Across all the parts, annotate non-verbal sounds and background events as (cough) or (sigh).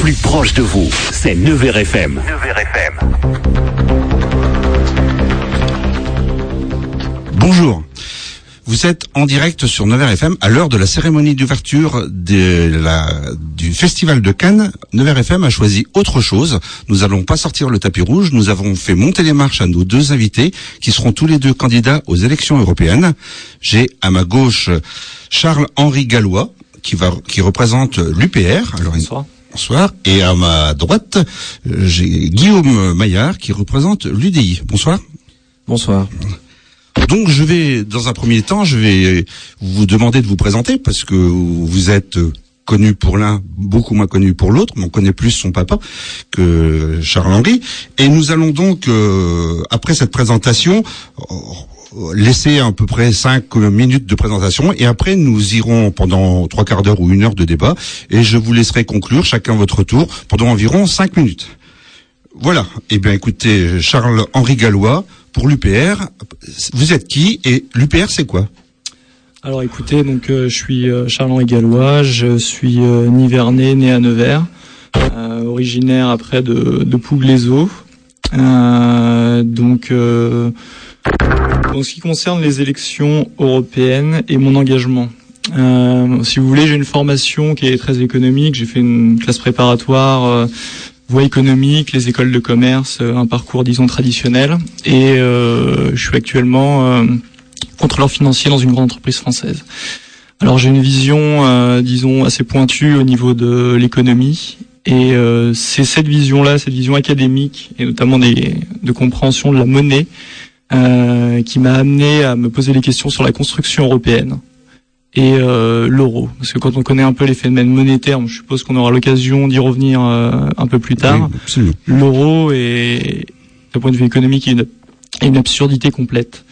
plus proche de vous, c'est Nevers FM. Nevers FM. Bonjour. Vous êtes en direct sur Nevers FM à l'heure de la cérémonie d'ouverture du Festival de Cannes. Nevers FM a choisi autre chose. Nous n'allons pas sortir le tapis rouge. Nous avons fait monter les marches à nos deux invités qui seront tous les deux candidats aux élections européennes. J'ai à ma gauche Charles-Henri Gallois qui va qui représente l'UPR. Alors, Bonsoir. Bonsoir. Et à ma droite, j'ai Guillaume Maillard qui représente l'UDI. Bonsoir. Bonsoir. Donc je vais, dans un premier temps, je vais vous demander de vous présenter parce que vous êtes connu pour l'un, beaucoup moins connu pour l'autre, mais on connaît plus son papa que Charles-Henri. Et nous allons donc, euh, après cette présentation, laisser à peu près cinq minutes de présentation et après nous irons pendant trois quarts d'heure ou une heure de débat et je vous laisserai conclure chacun votre tour pendant environ cinq minutes. Voilà. Eh bien, écoutez, Charles-Henri Gallois, pour l'UPR. Vous êtes qui et l'UPR c'est quoi? Alors écoutez, donc euh, je suis euh, Charles-Henri Gallois, je suis euh, nivernais, né à Nevers, euh, originaire après de, de Pouglézo. donc en ce qui concerne les élections européennes et mon engagement. si vous voulez, j'ai une formation qui est très économique. J'ai fait une classe préparatoire voie économique, les écoles de commerce, euh, un parcours disons traditionnel. Et euh, je suis actuellement euh, contrôleur financier dans une grande entreprise française. Alors j'ai une vision, disons, assez pointue au niveau de l'économie. Et c'est cette vision-là, cette vision académique, et notamment des, de compréhension de la monnaie, qui m'a amené à me poser les questions sur la construction européenne et euh, l'euro. Parce que quand on connaît un peu les phénomènes monétaires, je suppose qu'on aura l'occasion d'y revenir euh, un peu plus tard. l'euro est, d'un point de vue économique, une, une absurdité complète.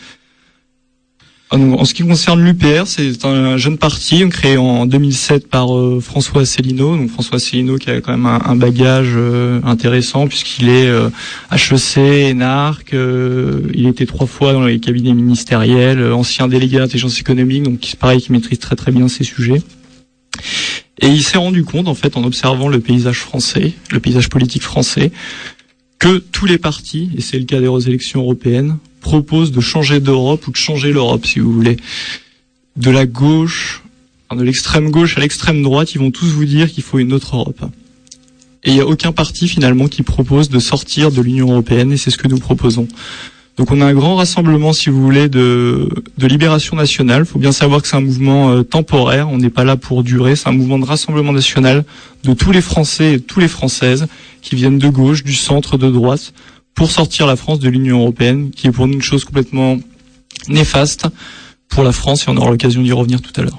Ah, en ce qui concerne l'UPR, c'est un jeune parti créé en 2007 par euh, François Asselineau. Donc François Asselineau qui a quand même un, bagage euh, intéressant puisqu'il est HEC, euh, ENARC, il était trois fois dans les cabinets ministériels, ancien délégué d'intelligence économique, donc pareil qui maîtrise très très bien ces sujets. Et il s'est rendu compte en fait en observant le paysage français, le paysage politique français, que tous les partis, et c'est le cas des élections européennes, propose de changer d'Europe ou de changer l'Europe, si vous voulez. De la gauche, de l'extrême gauche à l'extrême droite, ils vont tous vous dire qu'il faut une autre Europe. Et il n'y a aucun parti finalement qui propose de sortir de l'Union européenne, et c'est ce que nous proposons. Donc on a un grand rassemblement, si vous voulez, de, de libération nationale. Il faut bien savoir que c'est un mouvement euh, temporaire, on n'est pas là pour durer, c'est un mouvement de rassemblement national de tous les Français et toutes les Françaises qui viennent de gauche, du centre, de droite, pour sortir la France de l'Union européenne, qui est pour nous une chose complètement néfaste pour la France, et on aura l'occasion d'y revenir tout à l'heure.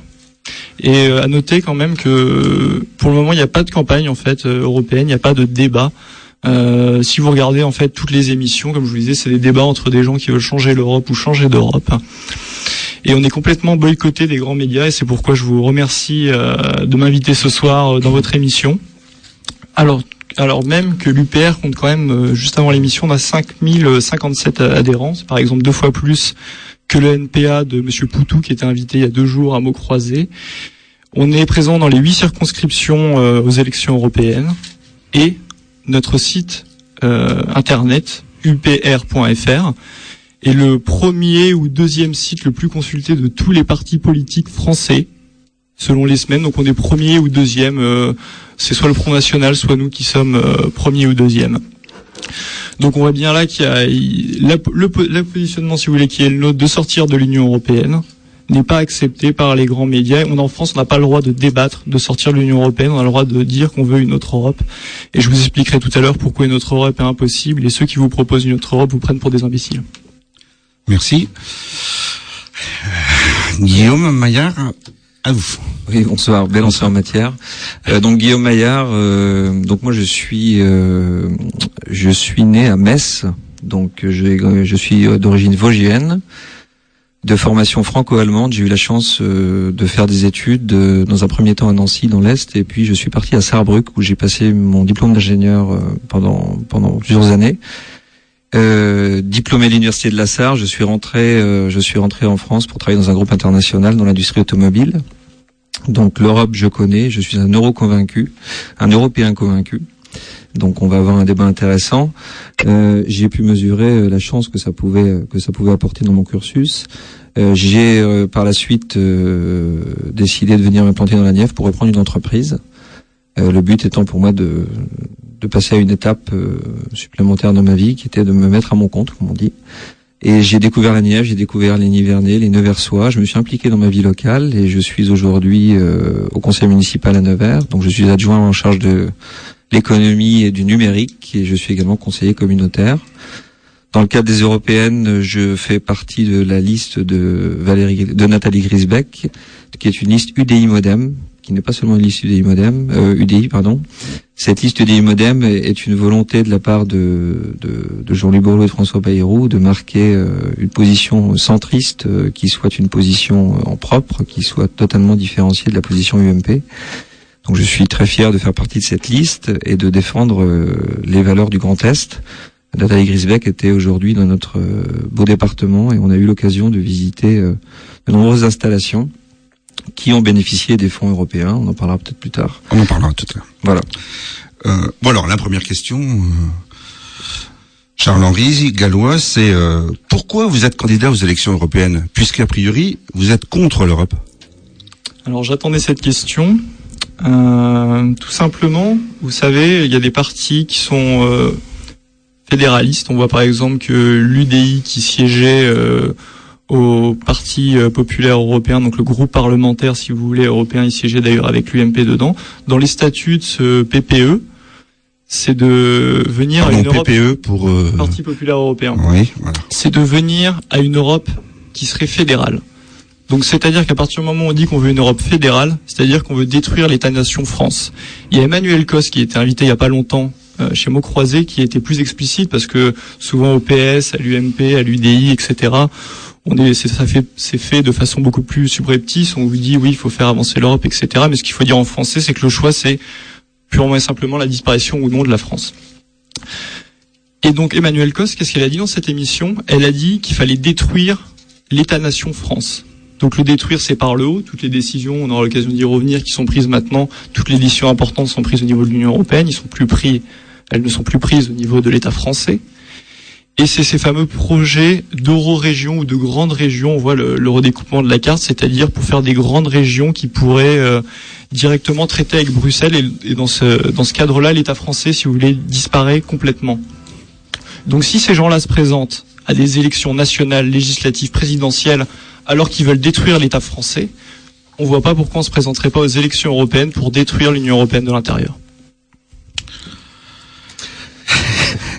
Et euh, à noter quand même que pour le moment, il n'y a pas de campagne en fait euh, européenne, il n'y a pas de débat. Euh, si vous regardez en fait toutes les émissions, comme je vous disais, c'est des débats entre des gens qui veulent changer l'Europe ou changer d'Europe. Et on est complètement boycotté des grands médias, et c'est pourquoi je vous remercie de m'inviter ce soir dans votre émission. Alors alors même que l'UPR compte quand même, euh, juste avant l'émission, on a 5057 adhérents, c'est par exemple deux fois plus que le NPA de Monsieur Poutou qui était invité il y a deux jours à mots croisés. On est présent dans les huit circonscriptions euh, aux élections européennes. Et notre site euh, internet upr.fr est le premier ou deuxième site le plus consulté de tous les partis politiques français selon les semaines. Donc on est premier ou deuxième. Euh, c'est soit le Front National, soit nous qui sommes euh, premier ou deuxième. Donc on voit bien là qu'il y a le, positionnement, si vous voulez, qui est le nôtre de sortir de l'Union européenne n'est pas accepté par les grands médias. On en France, on n'a pas le droit de débattre, de sortir de l'Union européenne. On a le droit de dire qu'on veut une autre Europe. Et je vous expliquerai tout à l'heure pourquoi une autre Europe est impossible. Et ceux qui vous proposent une autre Europe vous prennent pour des imbéciles. Merci. Guillaume Maillard, à vous. Oui, bonsoir, belle en matière. Euh, donc Guillaume Maillard, euh, donc moi je suis euh, je suis né à Metz, donc je, je suis d'origine vosgienne, de formation franco-allemande. J'ai eu la chance de faire des études dans un premier temps à Nancy, dans l'est, et puis je suis parti à Saarbrück où j'ai passé mon diplôme d'ingénieur pendant pendant plusieurs années. diplômé de l'université de la Sarre, je suis rentré, je suis rentré en France pour travailler dans un groupe international dans l'industrie automobile. Donc l'Europe, je connais, je suis un euro convaincu, un Européen convaincu. Donc on va avoir un débat intéressant. Euh, j'ai pu mesurer euh, la chance que ça pouvait que ça pouvait apporter dans mon cursus. Euh, j'ai euh, par la suite décidé de venir m'implanter dans la Nièvre pour reprendre une entreprise. le but étant pour moi de, de passer à une étape supplémentaire dans ma vie, qui était de me mettre à mon compte, comme on dit. Et j'ai découvert la Nièvre, j'ai découvert les Nivernais, les Neversois. Je me suis impliqué dans ma vie locale et je suis aujourd'hui au conseil municipal à Nevers. Donc je suis adjoint en charge de l'économie et du numérique et je suis également conseiller communautaire. Dans le cadre des européennes, je fais partie de la liste de Valérie, de Nathalie Grisbeck, qui est une liste UDI Modem, qui n'est pas seulement une liste UDI Modem, euh, UDI pardon. Cette liste UDI Modem est une volonté de la part de, de, de Jean-Louis Bourlot et de François Bayrou de marquer euh, une position centriste euh, qui soit une position en propre, qui soit totalement différenciée de la position UMP. Donc je suis très fier de faire partie de cette liste et de défendre euh, les valeurs du Grand Est. Nathalie Grisbeck était aujourd'hui dans notre euh, beau département et on a eu l'occasion de visiter euh, de nombreuses installations qui ont bénéficié des fonds européens. On en parlera peut-être plus tard. On en parlera tout à l'heure. Voilà. Euh, bon alors la première question, Charles-Henri Gallois, c'est pourquoi vous êtes candidat aux élections européennes, puisqu'a priori vous êtes contre l'Europe Alors j'attendais cette question euh, tout simplement, vous savez, il y a des partis qui sont euh, fédéralistes. On voit par exemple que l'UDI qui siégeait euh, au Parti populaire européen, donc le groupe parlementaire, si vous voulez, européen, il siégeait d'ailleurs avec l'UMP dedans. Dans les statuts de ce PPE, c'est de venir à une Europe... PPE pour... Parti populaire européen. Oui, voilà. C'est de venir à une Europe qui serait fédérale. Donc c'est-à-dire qu'à partir du moment où on dit qu'on veut une Europe fédérale, c'est-à-dire qu'on veut détruire l'État-nation France. Il y a Emmanuel Cos qui était invité il y a pas longtemps euh, chez Mots Croisés qui était plus explicite parce que souvent au PS, à l'UMP, à l'UDI, etc. On est, ça fait, c'est fait de façon beaucoup plus subreptice. On vous dit oui, il faut faire avancer l'Europe, etc. Mais ce qu'il faut dire en français, c'est que le choix, c'est purement et simplement la disparition ou non de la France. Et donc Emmanuel Cos, qu'est-ce qu'elle a dit dans cette émission? Elle a dit qu'il fallait détruire l'État-nation France. Donc le détruire, c'est par le haut. Toutes les décisions, on aura l'occasion d'y revenir, qui sont prises maintenant. Toutes les décisions importantes sont prises au niveau de l'Union européenne. Ils sont plus pris, elles ne sont plus prises au niveau de l'État français. Et c'est ces fameux projets d'euro-région ou de grandes régions. On voit le, redécoupement de la carte, c'est-à-dire pour faire des grandes régions qui pourraient euh, directement traiter avec Bruxelles. Et, et dans ce, dans ce cadre-là, l'État français, si vous voulez, disparaît complètement. Donc si ces gens-là se présentent à des élections nationales, législatives, présidentielles, alors qu'ils veulent détruire l'État français, on voit pas pourquoi on se présenterait pas aux élections européennes pour détruire l'Union européenne de l'intérieur.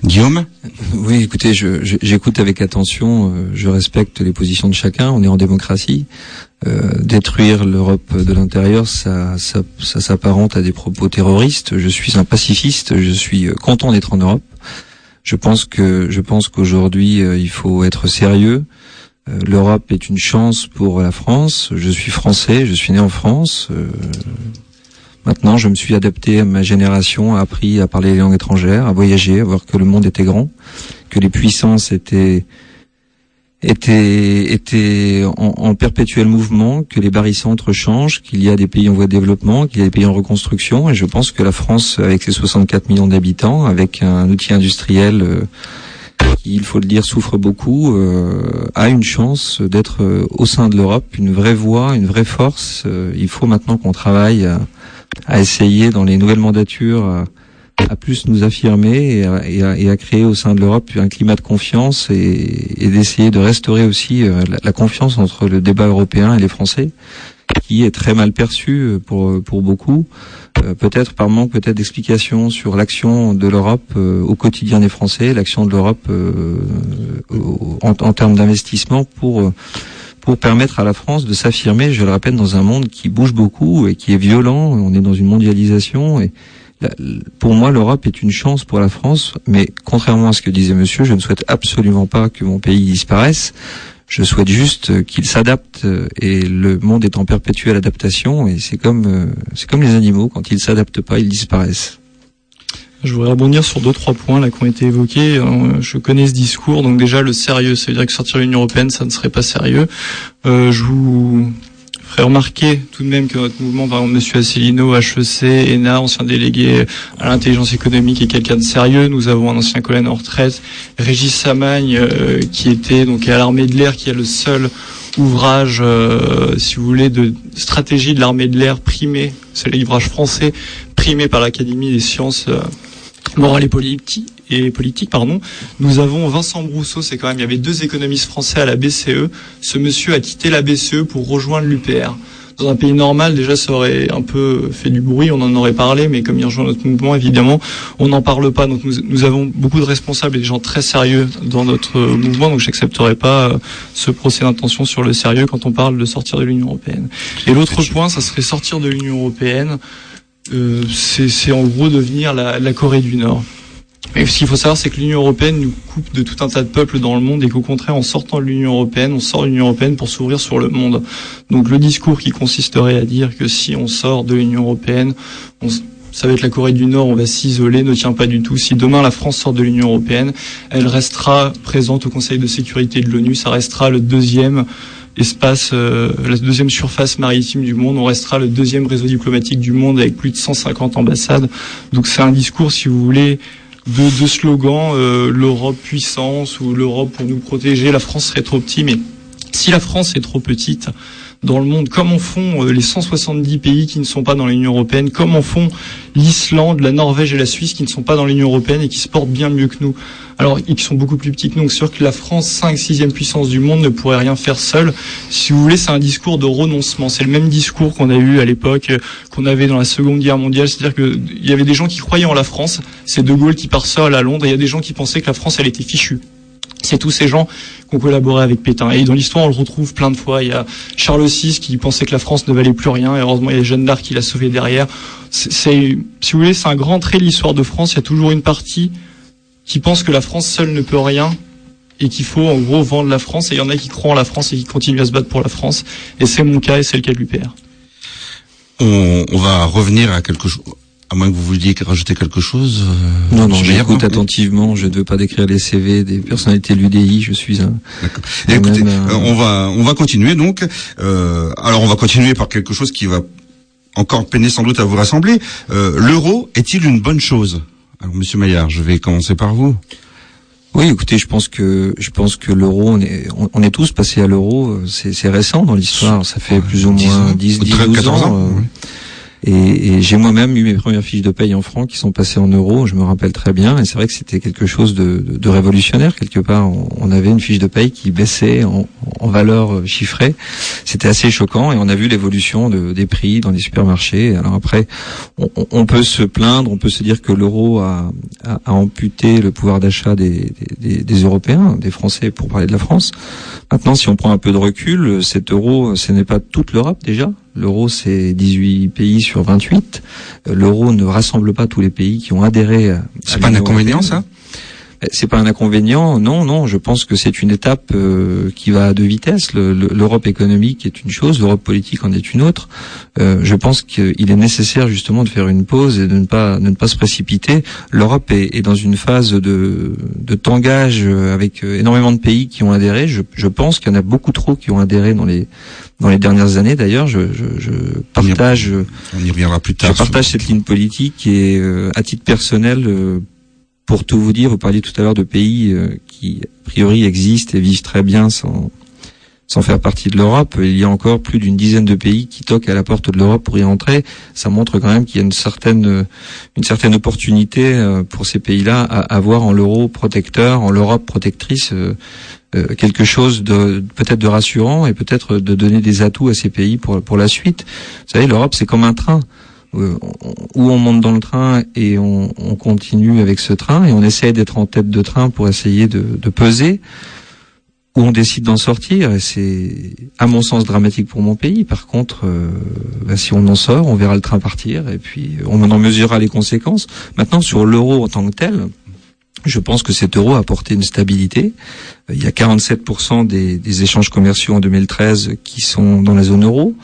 Guillaume (laughs) Oui, écoutez, j'écoute avec attention, euh, je respecte les positions de chacun, on est en démocratie. Euh, détruire l'Europe de l'intérieur, ça, ça, ça s'apparente à des propos terroristes. Je suis un pacifiste, je suis euh, content d'être en Europe. Je pense que je pense qu'aujourd'hui il faut être sérieux. Euh, L'Europe est une chance pour la France. Je suis français, je suis né en France. Maintenant, je me suis adapté à ma génération, a appris à parler les langues étrangères, à voyager, à voir que le monde était grand, que les puissances étaient étaient, étaient en, perpétuel mouvement, que les barycentres changent, qu'il y a des pays en voie de développement, qu'il y a des pays en reconstruction, et je pense que la France, avec ses 64 millions d'habitants, avec un outil industriel euh, qui, il faut le dire, souffre beaucoup, euh, a une chance d'être euh, au sein de l'Europe, une vraie voix, une vraie force. Il faut maintenant qu'on travaille essayer dans les nouvelles mandatures à, plus nous affirmer et à, créer au sein de l'Europe un climat de confiance et, d'essayer de restaurer aussi la, confiance entre le débat européen et les Français, qui est très mal perçu pour, pour beaucoup. Euh, peut-être par manque peut-être d'explications sur l'action de l'Europe euh, au quotidien des Français, l'action de l'Europe euh, en, en, termes d'investissement pour pour permettre à la France de s'affirmer, je le répète, dans un monde qui bouge beaucoup et qui est violent. On est dans une mondialisation et pour moi, l'Europe est une chance pour la France, mais contrairement à ce que disait monsieur, je ne souhaite absolument pas que mon pays disparaisse. Je souhaite juste qu'il s'adapte et le monde est en perpétuelle adaptation et c'est comme euh, c'est comme les animaux quand ils s'adaptent pas, ils disparaissent. Je voudrais rebondir sur deux trois points là qui ont été évoqués. Euh, je connais ce discours, donc déjà le sérieux, ça veut dire que sortir de l'Union européenne, ça ne serait pas sérieux. Euh, je vous ferai remarquer tout de même que notre mouvement, par exemple, Monsieur Asselineau, HEC, ENA, ancien délégué à l'intelligence économique, est quelqu'un de sérieux. Nous avons un ancien collègue en retraite, Régis Samagne, euh, qui était donc à l'armée de l'air, qui est le seul ouvrage, euh, si vous voulez, de stratégie de l'armée de l'air primé, c'est l'ouvrage français primé par l'Académie des sciences morales et politiques. Et politique, pardon. Nous avons Vincent Brousseau, c'est quand même, il y avait deux économistes français à la BCE. Ce monsieur a quitté la BCE pour rejoindre l'UPR dans un pays normal, déjà, ça aurait un peu fait du bruit, on en aurait parlé, mais comme il rejoint notre mouvement, évidemment, on n'en parle pas. Donc nous, avons beaucoup de responsables et des gens très sérieux dans notre mouvement, donc j'accepterai pas euh, ce procès d'intention sur le sérieux quand on parle de sortir de l'Union européenne. Et l'autre point, ça serait sortir de l'Union européenne. Euh, c'est en gros devenir la Corée du Nord. Mais ce qu'il faut savoir, c'est que l'Union européenne nous coupe de tout un tas de peuples dans le monde et qu'au contraire, en sortant de l'Union européenne, on sort de l'Union européenne pour s'ouvrir sur le monde. Donc le discours qui consisterait à dire que si on sort de l'Union européenne, ça va être la Corée du Nord, on va s'isoler, ne tient pas du tout. Si demain la France sort de l'Union européenne, elle restera présente au Conseil de sécurité de l'ONU, ça restera le deuxième espace, euh, la deuxième surface maritime du monde. On restera le deuxième réseau diplomatique du monde avec plus de 150 ambassades. Donc c'est un discours, si vous voulez, de, de slogans euh, l'Europe puissance ou l'Europe pour nous protéger, la France serait trop petite. Mais si la France est trop petite dans le monde, comme en font euh, les 170 pays qui ne sont pas dans l'Union européenne, comme en font l'Islande, la Norvège et la Suisse qui ne sont pas dans l'Union européenne et qui se portent bien mieux que nous. Alors, ils sont beaucoup plus petits que nous. C'est sûr que la France, 5 6e puissance du monde, ne pourrait rien faire seule. Si vous voulez, c'est un discours de renoncement. C'est le même discours qu'on a eu à l'époque, euh, qu'on avait dans la Seconde Guerre mondiale. C'est-à-dire qu'il y avait des gens qui croyaient en la France. C'est De Gaulle qui part seul à Londres. Il y a des gens qui pensaient que la France, elle était fichue. C'est tous ces gens qui ont collaboré avec Pétain. Et dans l'histoire, on le retrouve plein de fois. Il y a Charles VI qui pensait que la France ne valait plus rien. Et heureusement, il y a Jeanne d'Arc qui l'a sauvé derrière. C'est, si vous voulez, c'est un grand trait de l'histoire de France. Il y a toujours une partie qui pense que la France seule ne peut rien et qu'il faut en gros vendre la France. Et il y en a qui croient en la France et qui continuent à se battre pour la France. Et c'est mon cas et c'est le cas de l'UPR. On, on va revenir à quelque chose. À moins que vous vouliez rajouter quelque chose. Euh, non, non, j'écoute attentivement. Je ne veux pas décrire les CV des personnalités de l'UDI. Je suis un. D'accord. Écoutez, euh, on va on va continuer donc. Euh, alors on va continuer par quelque chose qui va encore peiner sans doute à vous rassembler. Euh, L'euro est-il une bonne chose? Alors, Monsieur Maillard, je vais commencer par vous. Oui, écoutez, je pense que je pense que l'euro, on est on, est tous passés à l'euro. C'est récent dans l'histoire. Ça fait plus ou moins 10, 10 12 ans. ans et, et j'ai moi-même eu mes premières fiches de paye en francs qui sont passées en euros, je me rappelle très bien. Et c'est vrai que c'était quelque chose de, de, révolutionnaire quelque part. On, avait une fiche de paye qui baissait en, en valeur euh, chiffrée. C'était assez choquant et on a vu l'évolution de, des prix dans les supermarchés. Alors après, on, on, peut se plaindre, on peut se dire que l'euro a, a, a, amputé le pouvoir d'achat des, des, des, Européens, des Français pour parler de la France. Maintenant, si on prend un peu de recul, cet euro, ce n'est pas toute l'Europe déjà. L'euro, c'est 18 pays sur 28. Euh, l'euro ne rassemble pas tous les pays qui ont adhéré. C'est pas un inconvénient, ça euh, c'est pas un inconvénient, non, non. Je pense que c'est une étape euh, qui va à deux vitesses. L'Europe économique est une chose, l'Europe politique en est une autre. je pense qu'il est nécessaire justement de faire une pause et de ne pas de ne pas se précipiter. L'Europe est, est, dans une phase de, de tangage avec énormément de pays qui ont adhéré. Je, je pense qu'il y en a beaucoup trop qui ont adhéré dans les dans les dernières années d'ailleurs. Je, je, je, partage. On y reviendra plus tard. Je partage cette ligne politique et euh, à titre personnel, euh, pour tout vous dire, vous parliez tout à l'heure de pays euh, qui a priori existent et vivent très bien sans sans faire partie de l'Europe. Il y a encore plus d'une dizaine de pays qui toquent à la porte de l'Europe pour y entrer. Ça montre quand même qu'il y a une certaine, une certaine opportunité pour ces pays-là à avoir en l'euro protecteur, en l'Europe protectrice, euh, quelque chose de peut-être de rassurant et peut-être de donner des atouts à ces pays pour pour la suite. Vous savez, l'Europe c'est comme un train euh, où on monte dans le train et on, on continue avec ce train et on essaie d'être en tête de train pour essayer de, de peser où on décide d'en sortir, et c'est à mon sens dramatique pour mon pays. Par contre, euh, bah, si on en sort, on verra le train partir, et puis on en mesurera les conséquences. Maintenant, sur l'euro en tant que tel, je pense que cet euro a apporté une stabilité. Euh, il y a 47% des, des, échanges commerciaux en 2013 qui sont dans la zone euro.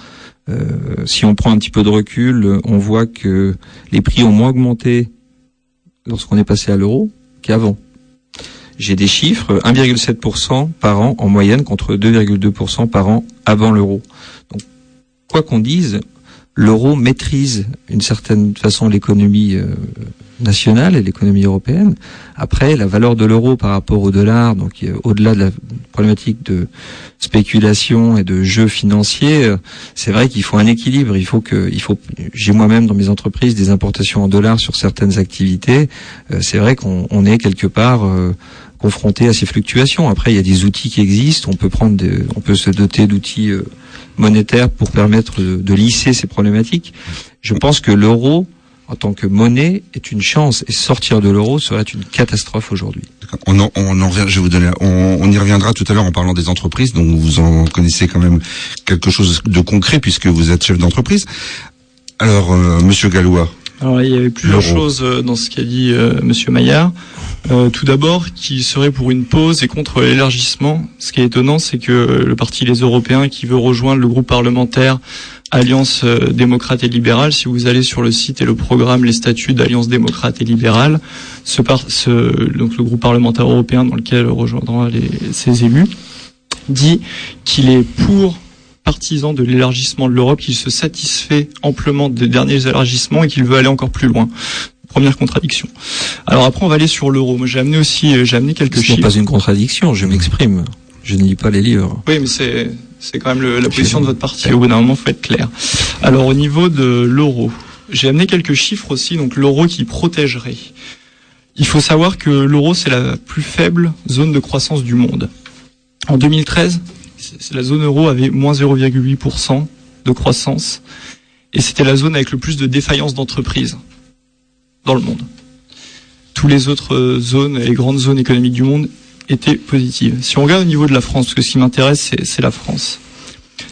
Euh, si on prend un petit peu de recul, on voit que les prix ont moins augmenté lorsqu'on est passé à l'euro qu'avant. J'ai des chiffres 1,7% par an en moyenne contre 2,2% par an avant l'euro. Donc quoi qu'on dise, l'euro maîtrise une certaine façon l'économie euh, nationale et l'économie européenne. Après, la valeur de l'euro par rapport au dollar, donc au-delà de la problématique de spéculation et de jeux financiers, euh, c'est vrai qu'il faut un équilibre. Il faut que, il faut. J'ai moi-même dans mes entreprises des importations en dollars sur certaines activités. Euh, c'est vrai qu'on on est quelque part confronté à ces fluctuations. Après, il y a des outils qui existent. On peut prendre, on peut se doter d'outils monétaire pour permettre de, lisser ces problématiques. Je pense que l'euro, en tant que monnaie, est une chance et sortir de l'euro serait une catastrophe aujourd'hui. On en, on en je vais vous donner, on, y reviendra tout à l'heure en parlant des entreprises, donc vous en connaissez quand même quelque chose de concret puisque vous êtes chef d'entreprise. Alors, euh, Monsieur Gallois. Alors il y avait plusieurs choses euh, dans ce qu'a dit euh, Monsieur Maillard. Euh, tout d'abord, qui serait pour une pause et contre l'élargissement. Ce qui est étonnant, c'est que le parti Les Européens, qui veut rejoindre le groupe parlementaire Alliance euh, démocrate et libérale, si vous allez sur le site et le programme Les statuts d'Alliance démocrate et libérale, ce, donc le groupe parlementaire européen dans lequel rejoindra les, ses élus, dit qu'il est pour partisan de l'élargissement de l'Europe, qu'il se satisfait amplement des derniers élargissements et qu'il veut aller encore plus loin première contradiction. Alors après, on va aller sur l'euro. Moi, j'ai amené aussi, euh, j'ai amené quelques chiffres. Ce n'est pas une contradiction. Je m'exprime. Je ne lis pas les livres. Oui, mais c'est c'est quand même la position de votre parti. Au bout d'un moment, faut être clair. Alors au niveau de l'euro, j'ai amené quelques chiffres aussi. Donc l'euro qui protégerait. Il faut savoir que l'euro c'est la plus faible zone de croissance du monde. En 2013, la zone euro avait moins 0,8% de croissance et c'était la zone avec le plus de défaillances d'entreprises dans le monde. Tous les autres euh, zones, les grandes zones économiques du monde étaient positives. Si on regarde au niveau de la France, parce que ce qui m'intéresse, c'est la France.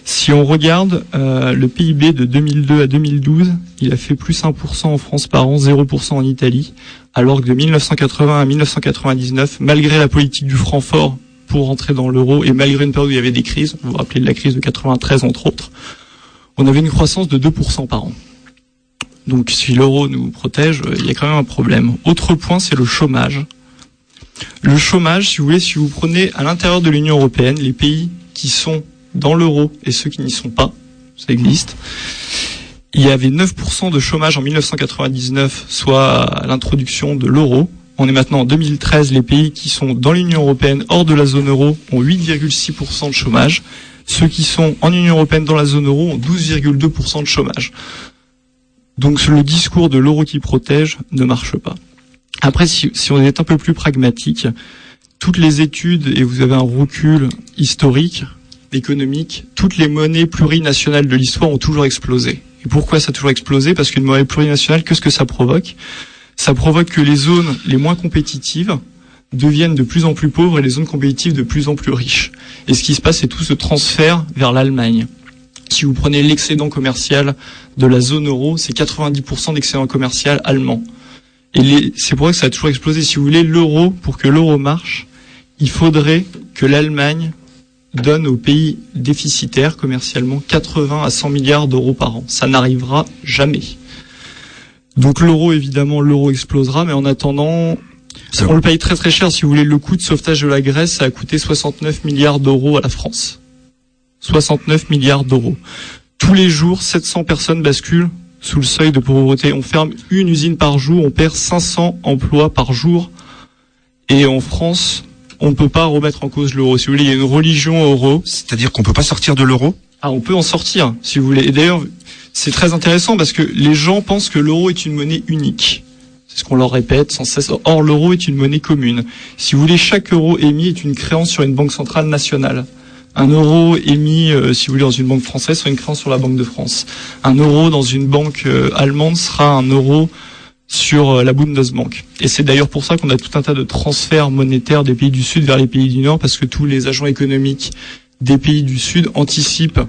Si on regarde euh, le PIB de 2002 à 2012, il a fait plus 1% en France par an, 0% en Italie, alors que de 1980 à 1999, malgré la politique du franc fort pour rentrer dans l'euro et malgré une période où il y avait des crises, vous vous rappelez de la crise de 93 entre autres, on avait une croissance de 2% par an. Donc si l'euro nous protège, euh, il y a quand même un problème. Autre point, c'est le chômage. Le chômage, si vous voulez, si vous prenez à l'intérieur de l'Union européenne les pays qui sont dans l'euro et ceux qui n'y sont pas, ça existe. Il y avait 9% de chômage en 1999, soit à l'introduction de l'euro. On est maintenant en 2013, les pays qui sont dans l'Union européenne, hors de la zone euro, ont 8,6% de chômage. Ceux qui sont en Union européenne dans la zone euro ont 12,2% de chômage. Donc le discours de l'euro qui protège ne marche pas. Après, si, on est un peu plus pragmatique, toutes les études, et vous avez un recul historique, économique, toutes les monnaies plurinationales de l'histoire ont toujours explosé. Et pourquoi ça a toujours explosé? Parce qu'une monnaie plurinationale, qu'est-ce que ça provoque? Ça provoque que les zones les moins compétitives deviennent de plus en plus pauvres et les zones compétitives de plus en plus riches. Et ce qui se passe, c'est tout ce transfert vers l'Allemagne. Si vous prenez l'excédent commercial de la zone euro, c'est 90% d'excédent commercial allemand. Et c'est pour ça que ça a toujours explosé. Si vous voulez, l'euro, pour que l'euro marche, il faudrait que l'Allemagne donne aux pays déficitaires commercialement 80 à 100 milliards d'euros par an. Ça n'arrivera jamais. Donc l'euro, évidemment, l'euro explosera, mais en attendant, on le paye très très cher. Si vous voulez, le coût de sauvetage de la Grèce, ça a coûté 69 milliards d'euros à la France. 69 milliards d'euros. Tous les jours, 700 personnes basculent sous le seuil de pauvreté. On ferme une usine par jour, on perd 500 emplois par jour. Et en France, on ne peut pas remettre en cause l'euro. Si vous voulez, il y a une religion euro. C'est-à-dire qu'on peut pas sortir de l'euro? Ah, on peut en sortir, si vous voulez. Et d'ailleurs, c'est très intéressant parce que les gens pensent que l'euro est une monnaie unique. C'est ce qu'on leur répète sans cesse. Or, l'euro est une monnaie commune. Si vous voulez, chaque euro émis est une créance sur une banque centrale nationale. Un euro émis, euh, si vous voulez, dans une banque française sera une créance sur la Banque de France. Un euro dans une banque euh, allemande sera un euro sur euh, la Bundesbank. Et c'est d'ailleurs pour ça qu'on a tout un tas de transferts monétaires des pays du Sud vers les pays du Nord, parce que tous les agents économiques des pays du Sud anticipent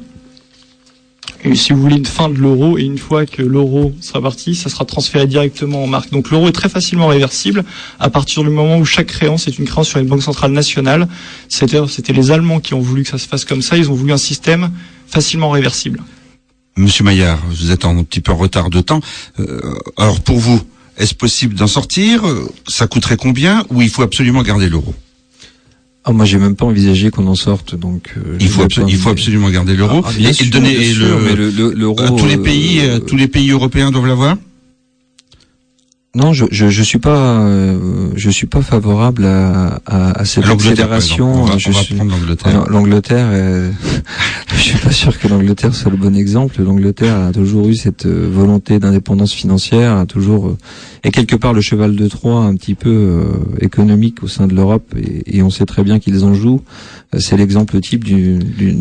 si vous voulez une fin de l'euro et une fois que l'euro sera parti, ça sera transféré directement en marque. Donc l'euro est très facilement réversible à partir du moment où chaque créance est une créance sur une banque centrale nationale. C'était les Allemands qui ont voulu que ça se fasse comme ça. Ils ont voulu un système facilement réversible. Monsieur Maillard, vous êtes en un petit peu en retard de temps. Euh, alors pour vous, est-ce possible d'en sortir? Ça coûterait combien? Ou il faut absolument garder l'euro? Ah, moi, j'ai même pas envisagé qu'on en sorte, donc. Euh, il faut, il faut absolument garder l'euro ah, et, donner l'euro. tous les pays, tous les pays européens doivent l'avoir. Non, je, je, je suis pas euh, je suis pas favorable à, à, à cette accélération. je suis l'Angleterre. L'Angleterre, euh, (laughs) je suis pas sûr que l'Angleterre soit le bon exemple. L'Angleterre a toujours eu cette euh, volonté d'indépendance financière, a toujours euh, et quelque part le cheval de Troie un petit peu économique au sein de l'Europe et, et, on sait très bien qu'ils en jouent. C'est l'exemple type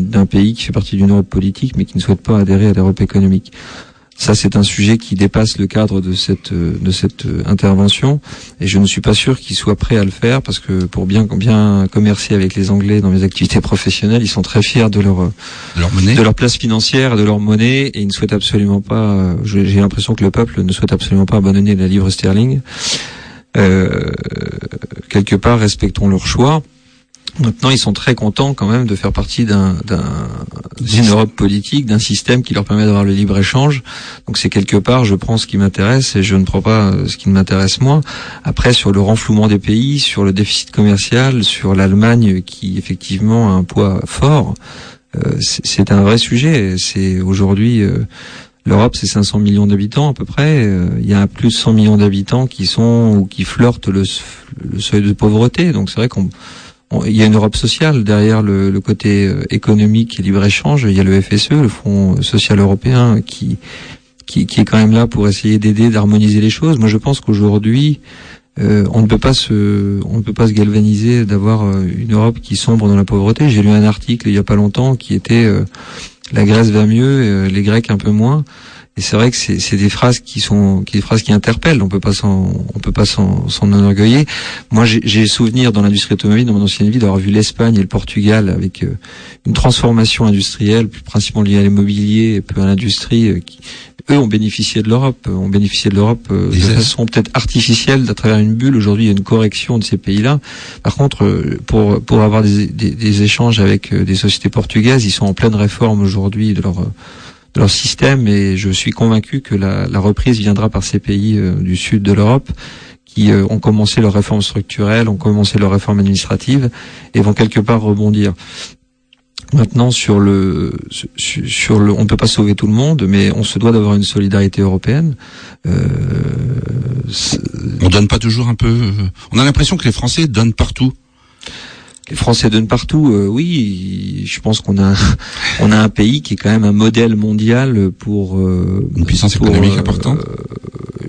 d'un pays qui fait partie d'une Europe politique mais qui ne souhaite pas adhérer à l'Europe économique. Ça, c'est un sujet qui dépasse le cadre de cette de cette intervention, et je ne suis pas sûr qu'ils soient prêts à le faire parce que pour bien bien commercer avec les Anglais dans les activités professionnelles, ils sont très fiers de leur de leur monnaie, de leur place financière, de leur monnaie, et ils ne souhaitent absolument pas. J'ai l'impression que le peuple ne souhaite absolument pas abandonner la livre sterling. Euh, quelque part, respectons leur choix. Maintenant, ils sont très contents quand même de faire partie d'un, d'une Europe politique, d'un système qui leur permet d'avoir le libre échange. Donc c'est quelque part, je prends ce qui m'intéresse et je ne prends pas euh, ce qui ne m'intéresse moins. Après, sur le renflouement des pays, sur le déficit commercial, sur l'Allemagne qui effectivement a un poids fort, euh, c'est, un vrai sujet. C'est aujourd'hui euh, L'Europe, c'est 500 millions d'habitants à peu près. Il y a plus de 100 millions d'habitants qui sont ou qui flirtent le, le seuil de pauvreté. Donc c'est vrai qu'on il y a une Europe sociale derrière le, le côté euh, économique et libre-échange. Il y a le FSE, le Fonds social européen, qui, qui, qui est quand même là pour essayer d'aider, d'harmoniser les choses. Moi, je pense qu'aujourd'hui, euh, on ne peut pas se, on ne peut pas se galvaniser d'avoir euh, une Europe qui sombre dans la pauvreté. J'ai lu un article il y a pas longtemps qui était la Grèce va mieux, les Grecs un peu moins. Et c'est vrai que c'est des phrases qui sont qui des phrases qui interpellent. On peut pas s'en on peut pas s'en enorgueillir. Moi, j'ai souvenir dans l'industrie automobile, dans mon ancienne vie, d'avoir vu l'Espagne et le Portugal avec euh, une transformation industrielle, plus principalement liée à l'immobilier, peu à l'industrie. Euh, qui, eux ont bénéficié de l'Europe, ont bénéficié de l'Europe euh, de façon peut-être artificielle, à travers une bulle. Aujourd'hui, il y a une correction de ces pays-là. Par contre, pour pour avoir des, des, des échanges avec des sociétés portugaises, ils sont en pleine réforme aujourd'hui de leur leur système et je suis convaincu que la, la reprise viendra par ces pays euh, du sud de l'Europe qui euh, ont commencé leurs réformes structurelles, ont commencé leurs réformes administratives et vont quelque part rebondir. Maintenant sur le sur le, on ne peut pas sauver tout le monde, mais on se doit d'avoir une solidarité européenne. Euh, on donne pas toujours un peu. On a l'impression que les Français donnent partout les Français donnent partout. Euh, oui, je pense qu'on a (laughs) on a un pays qui est quand même un modèle mondial pour euh, une puissance économique euh, importante.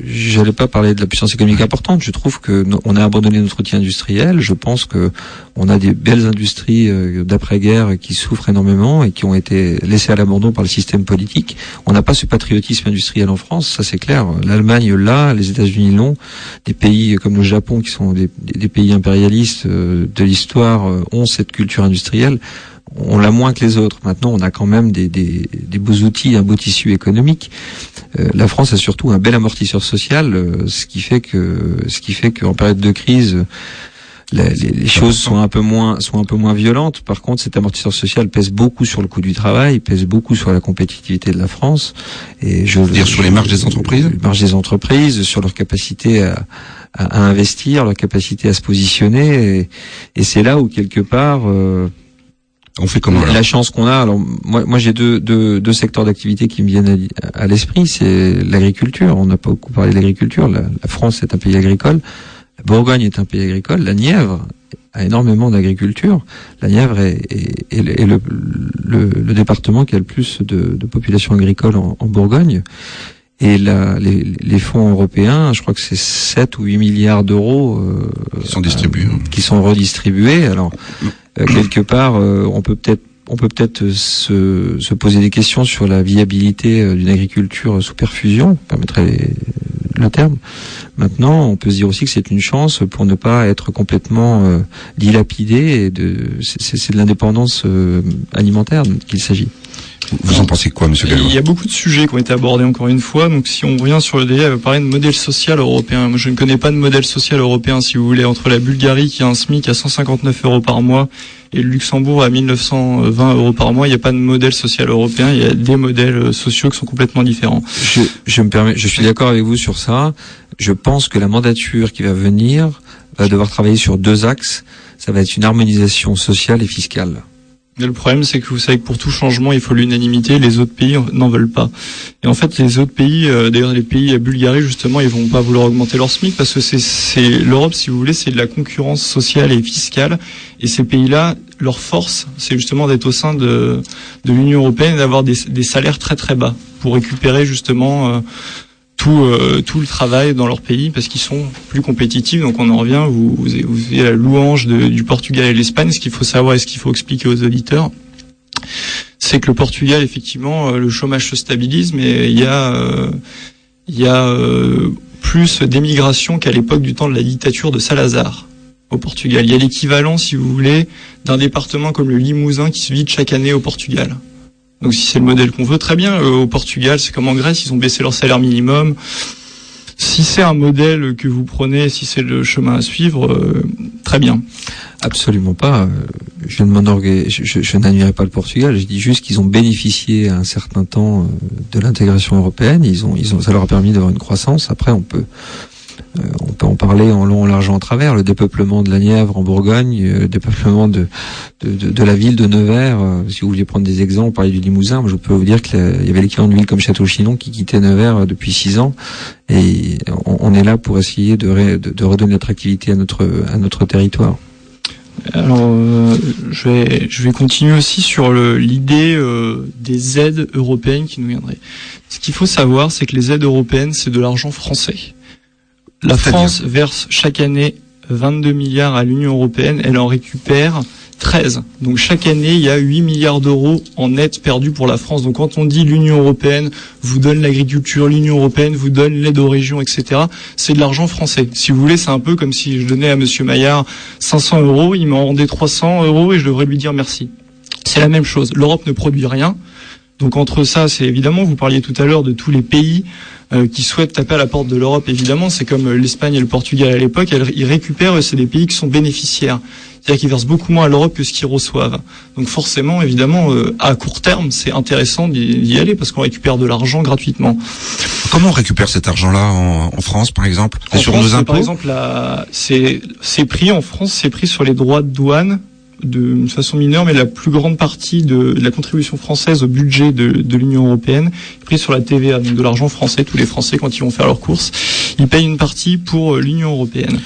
J'allais pas parler de la puissance économique importante. Je trouve que on a abandonné notre outil industriel. Je pense que on a des belles industries d'après-guerre qui souffrent énormément et qui ont été laissées à l'abandon par le système politique. On n'a pas ce patriotisme industriel en France, ça c'est clair. L'Allemagne l'a, les États-Unis l'ont. Des pays comme le Japon qui sont des, des pays impérialistes de l'histoire euh, ont cette culture industrielle, on l'a moins que les autres. Maintenant, on a quand même des, beaux outils, un beau tissu économique. Euh, la France a surtout un bel amortisseur social, euh, ce qui fait que, ce qui fait qu'en période de crise, les, choses sont un peu moins sont un peu moins violentes. Par contre, cet amortisseur social pèse beaucoup sur le coût du travail, pèse beaucoup sur la compétitivité de la France. Et je veux dire sur les marges des entreprises, les marges des entreprises, sur leur capacité à, à, investir, leur capacité à se positionner. Et, c'est là où quelque part. Euh, on fait comment La chance qu'on a. Alors moi, moi j'ai deux, deux, deux secteurs d'activité qui me viennent à, l'esprit. C'est l'agriculture. On n'a pas beaucoup parlé de l'agriculture. La, France est un pays agricole. La Bourgogne est un pays agricole. La Nièvre a énormément d'agriculture. La Nièvre est, est, le, le, le, département qui a le plus de, de population agricole en, en Bourgogne. Et la, les, les, fonds européens, je crois que c'est 7 ou 8 milliards d'euros euh, qui sont distribués, euh, qui sont redistribués. Alors euh, quelque part, euh, on peut peut-être on peut peut-être se, se, poser des questions sur la viabilité d'une agriculture sous perfusion, permettrait le terme. Maintenant, on peut se dire aussi que c'est une chance pour ne pas être complètement dilapidé et de c'est de l'indépendance alimentaire qu'il s'agit. Vous en pensez quoi, Monsieur Gallois Il y a beaucoup de sujets qui ont été abordés encore une fois. Donc, si on revient sur le délai, elle va parler de modèle social européen. Moi, je ne connais pas de modèle social européen, si vous voulez, entre la Bulgarie qui a un SMIC à 159 euros par mois et le Luxembourg à 1920 euros par mois. Il n'y a pas de modèle social européen. Il y a des modèles sociaux qui sont complètement différents. Je, je me permets, je suis d'accord avec vous sur ça. Je pense que la mandature qui va venir va devoir travailler sur deux axes ça va être une harmonisation sociale et fiscale. Le problème, c'est que vous savez que pour tout changement, il faut l'unanimité. Les autres pays n'en veulent pas. Et en fait, les autres pays, euh, d'ailleurs les pays à Bulgarie justement, ils vont pas vouloir augmenter leur SMIC parce que c'est l'Europe, si vous voulez, c'est de la concurrence sociale et fiscale. Et ces pays-là, leur force, c'est justement d'être au sein de, l'Union européenne et d'avoir des, des, salaires très très bas pour récupérer justement euh, tout, euh, tout le travail dans leur pays parce qu'ils sont plus compétitifs. Donc on en revient, vous, vous, avez la louange du Portugal et l'Espagne. Ce qu'il faut savoir et ce qu'il faut expliquer aux auditeurs, c'est que le Portugal, effectivement, euh, le chômage se stabilise, mais il y a, il y a plus d'émigration qu'à l'époque du temps de la dictature de Salazar au Portugal. Il y a l'équivalent, si vous voulez, d'un département comme le Limousin qui se vide chaque année au Portugal. Donc si c'est le modèle qu'on veut, très bien. Euh, au Portugal, c'est comme en Grèce, ils ont baissé leur salaire minimum. Si c'est un modèle que vous prenez, si c'est le chemin à suivre, euh, très bien. Absolument pas. Euh, je ne je, je n'admirais pas le Portugal. Je dis juste qu'ils ont bénéficié à un certain temps de l'intégration européenne. Ils ont, ils ont, ça leur a permis d'avoir une croissance. Après, on peut, euh, on peut en parler en long, en large, en travers. Le dépeuplement de la Nièvre en Bourgogne, euh, le dépeuplement de, de, la ville de Nevers. Euh, si vous vouliez prendre des exemples, parler du Limousin, je peux vous dire qu'il y avait l'équivalent de ville comme Château-Chinon qui quittait Nevers depuis six ans. Et on, est là pour essayer de, de, redonner l'attractivité à notre, à notre territoire. Alors, je vais je vais continuer aussi sur l'idée des aides européennes qui nous viendraient. Ce qu'il faut savoir, c'est que les aides européennes, c'est de l'argent français. La France verse chaque année 22 milliards à l'Union européenne, elle en récupère 13. Donc chaque année, il y a 8 milliards d'euros en net perdus pour la France. Donc quand on dit l'Union européenne vous donne l'agriculture, l'Union européenne vous donne l'aide aux régions, etc., c'est de l'argent français. Si vous voulez, c'est un peu comme si je donnais à Monsieur Maillard 500 euros, il m'en rendait 300 euros et je devrais lui dire merci. C'est la même chose. L'Europe ne produit rien. Donc entre ça, c'est évidemment, vous parliez tout à l'heure de tous les pays euh, qui souhaitent taper à la porte de l'Europe, évidemment, c'est comme euh, l'Espagne et le Portugal à l'époque, ils récupèrent, euh, c'est des pays qui sont bénéficiaires. C'est-à-dire qu'ils versent beaucoup moins à l'Europe que ce qu'ils reçoivent. Donc forcément, évidemment, à court terme, c'est intéressant d'y aller parce qu'on récupère de l'argent gratuitement. Comment on récupère cet argent-là en, France, par exemple? Sur nos impôts Par exemple, c'est pris en France, c'est pris sur les droits de douane de façon mineure, mais la plus grande partie de, la contribution française au budget de, l'Union européenne est prise sur la TVA, donc de l'argent français. Tous les Français, quand ils vont faire leurs courses, ils payent une partie pour euh, l'Union européenne.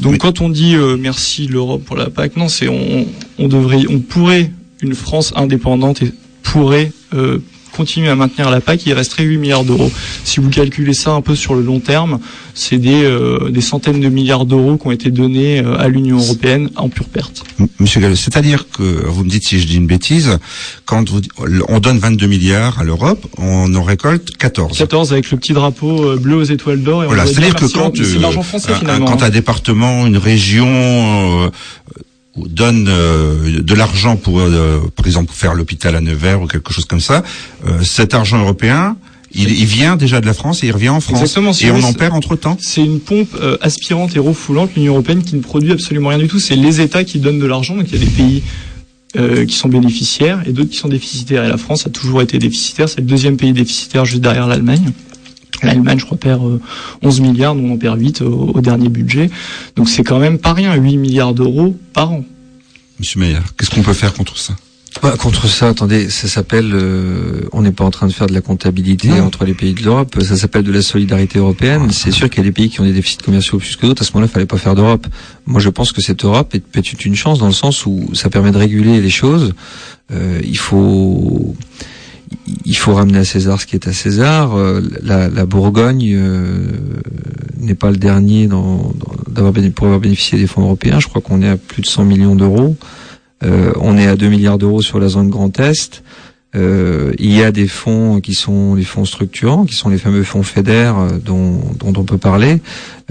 Donc quand on dit euh, merci l'Europe pour la PAC, non, c'est on, on devrait, on pourrait une France indépendante et pourrait euh, continuer à maintenir la PAC, il resterait 8 milliards d'euros. Si vous calculez ça un peu sur le long terme, c'est des, euh, des centaines de milliards d'euros qui ont été donnés euh, à l'Union européenne en pure perte. Monsieur Gallo, c'est-à-dire que, vous me dites si je dis une bêtise, quand vous, on donne 22 milliards à l'Europe, on en récolte 14. 14 avec le petit drapeau euh, bleu aux étoiles d'or. Voilà, c'est-à-dire que quand, quand un département, une région donne euh, de l'argent pour, euh, par exemple, faire l'hôpital à Nevers ou quelque chose comme ça, euh, cet argent européen, il, il, vient déjà de la France et il revient en France. Exactement, et on en perd entre temps. C'est une pompe aspirante et refoulante, l'Union européenne, qui ne produit absolument rien du tout. C'est les États qui donnent de l'argent. Donc il y a des pays qui sont bénéficiaires et d'autres qui sont déficitaires. Et la France a toujours été déficitaire. C'est le deuxième pays déficitaire juste derrière l'Allemagne. L'Allemagne, je crois, perd 11 milliards, nous on en perd 8 au, dernier budget. Donc c'est quand même pas rien, 8 milliards d'euros par an. Monsieur Meyer, qu'est-ce qu'on peut faire contre ça? Bah, contre ça, attendez, ça s'appelle, euh, on n'est pas en train de faire de la comptabilité entre les pays de l'Europe, ça s'appelle de la solidarité européenne. C'est sûr qu'il y a des pays qui ont des déficits commerciaux plus que d'autres, à ce moment-là, il fallait pas faire d'Europe. Moi, je pense que cette Europe est peut-être une chance dans le sens où ça permet de réguler les choses. Euh, il faut il faut ramener à César ce qui est à César. Euh, la, Bourgogne euh, n'est pas le dernier dans, pour avoir bénéficié des fonds européens. Je crois qu'on est à plus de 100 millions d'euros. Euh, on est à 2 milliards d'euros sur la zone Grand Est. Euh, il y a des fonds qui sont les fonds structurants, qui sont les fameux fonds FEDER euh, dont, dont on peut parler.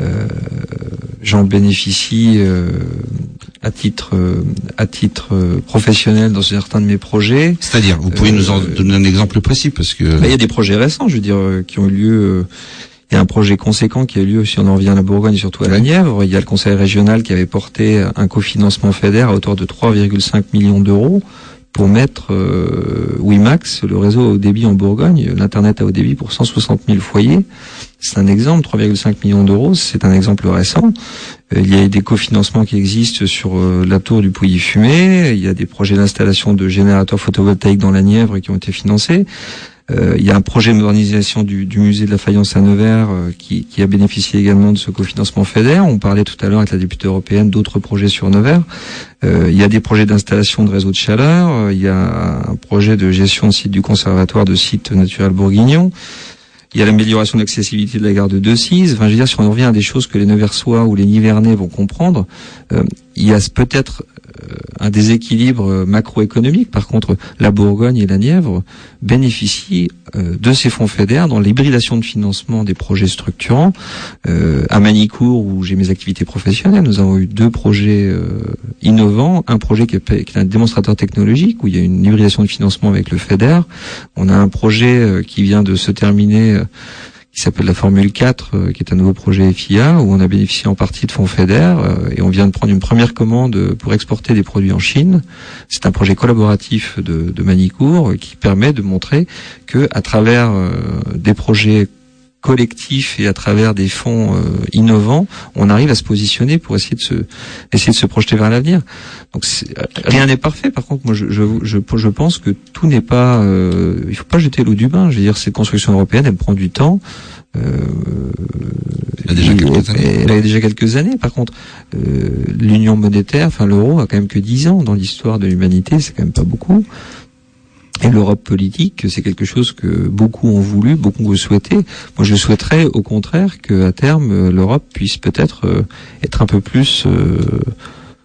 Euh, J'en bénéficie euh, à titre à titre professionnel dans certains de mes projets. C'est-à-dire, vous pouvez nous en donner un exemple précis parce que bah, il y a des projets récents, je veux dire, qui ont eu lieu. Il y a un projet conséquent qui a eu lieu, si on en revient à la Bourgogne, surtout à la Nièvre. Il y a le Conseil régional qui avait porté un cofinancement FEDER à hauteur de 3,5 millions d'euros pour mettre euh, WiMax, le réseau au débit en Bourgogne, l'internet à haut débit pour 160 000 foyers. C'est un exemple, 3,5 millions d'euros, c'est un exemple récent. Euh, il y a des cofinancements qui existent sur euh, la tour du Pouilly-Fumé. Il y a des projets d'installation de générateurs photovoltaïques dans la Nièvre qui ont été financés. Euh, il y a un projet de modernisation du, musée de la faïence à Nevers qui, a bénéficié également de ce cofinancement FEDER. On parlait tout à l'heure avec la députée européenne d'autres projets sur Nevers. il y a des projets d'installation de réseaux de chaleur. il y a un projet de gestion de site du conservatoire de sites naturels bourguignons. Il y a l'amélioration de l'accessibilité de la gare de Decize. Enfin, je veux dire, si on revient à des choses que les Neversois ou les Nivernais vont comprendre, euh, il y a peut-être euh, un déséquilibre macroéconomique. Par contre, la Bourgogne et la Nièvre bénéficient euh, de ces fonds fédères dans l'hybridation de financement des projets structurants. Euh, à Manicourt, où j'ai mes activités professionnelles, nous avons eu deux projets innovants. Un projet qui est, un démonstrateur technologique, où il y a une hybridation de financement avec le FEDER. On a un projet qui vient de se terminer qui s'appelle la Formule 4, euh, qui est un nouveau projet FIA, où on a bénéficié en partie de fonds FEDER, euh, et on vient de prendre une première commande pour exporter des produits en Chine. C'est un projet collaboratif de, de Manicourt euh, qui permet de montrer que à travers des projets collectifs et à travers des fonds innovants, on arrive à se positionner pour essayer de se essayer de se projeter vers l'avenir. Donc rien n'est parfait. Par contre, moi je je, je, je pense que tout n'est pas. Euh, il faut pas jeter l'eau du bain. Je veux dire, cette construction européenne, elle prend du temps. Euh, elle, a déjà quelques années. elle a déjà quelques années. Par contre, euh, l'union monétaire, enfin l'euro, a quand même que dix ans dans l'histoire de l'humanité. C'est quand même pas beaucoup. Et l'Europe politique, c'est quelque chose que beaucoup ont voulu, beaucoup ont souhaité. Moi, je souhaiterais, au contraire, que à terme, l'Europe puisse peut-être euh, être un peu plus euh,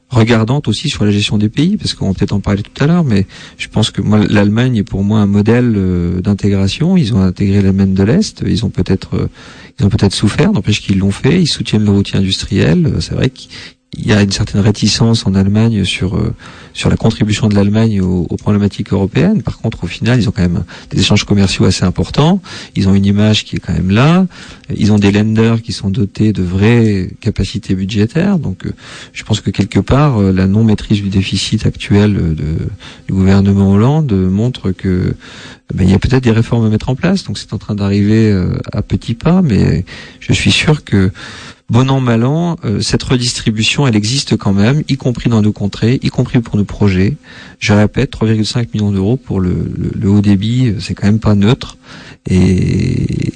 regardante aussi sur la gestion des pays, parce qu'on peut-être en parler tout à l'heure, mais je pense que moi l'Allemagne est pour moi un modèle euh, d'intégration. Ils ont intégré l'Allemagne de l'Est, ils ont peut-être ils ont peut-être souffert, n'empêche qu'ils l'ont fait. Ils soutiennent le routier industriel. C'est vrai qu'ils il y a une certaine réticence en Allemagne sur euh, sur la contribution de l'Allemagne aux, problématiques européennes. Par contre, au final, ils ont quand même des échanges commerciaux assez importants. Ils ont une image qui est quand même là. Ils ont des lenders qui sont dotés de vraies capacités budgétaires. Donc, euh, je pense que quelque part, euh, la non maîtrise du déficit actuel de, du gouvernement Hollande montre que ben, il y a peut-être des réformes à mettre en place. Donc, c'est en train d'arriver à petits pas, mais je suis sûr que bon an, mal an, euh, cette redistribution, elle existe quand même, y compris dans nos contrées, y compris pour nos projets. Je répète, 3,5 millions d'euros pour le, le, haut débit, c'est quand même pas neutre. Et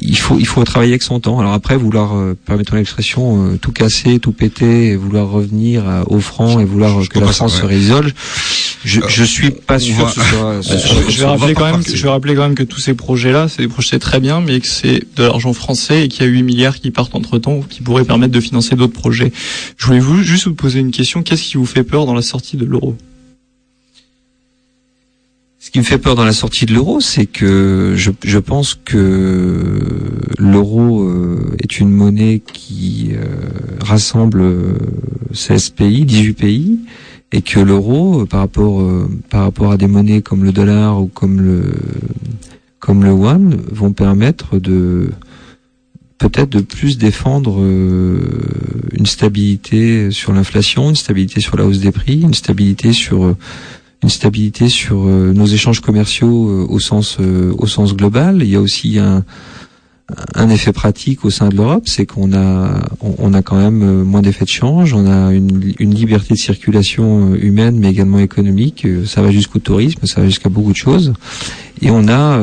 il faut il faut travailler avec son temps. Alors après vouloir euh, permettons l'expression euh, tout casser, tout péter, et vouloir revenir au franc et vouloir que la France se réisole. Je, euh, je suis pas sûr que ce soit. je vais rappeler quand même que, je vais rappeler quand même que tous ces projets-là, c'est des projets très bien, mais que c'est de l'argent français et qu'il y a 8 milliards qui partent entre temps qui pourraient permettre de financer d'autres projets. Je voulais vous juste vous poser une question. Qu'est-ce qui vous fait peur dans la sortie de l'euro? Ce qui me fait peur dans la sortie de l'euro, c'est que je, je, pense que l'euro euh, est une monnaie qui euh, rassemble 16 pays, 18 pays, et que l'euro, euh, par rapport par rapport à des monnaies comme le dollar ou comme le comme le yuan, vont permettre de peut-être de plus défendre une stabilité sur l'inflation, une stabilité sur la hausse des prix, une stabilité sur une stabilité sur euh, nos échanges commerciaux euh, au sens euh, au sens global. Il y a aussi un un effet pratique au sein de l'Europe, c'est qu'on a on, a quand même moins d'effets de change, on a une, une, liberté de circulation humaine mais également économique. Ça va jusqu'au tourisme, ça va jusqu'à beaucoup de choses, et on a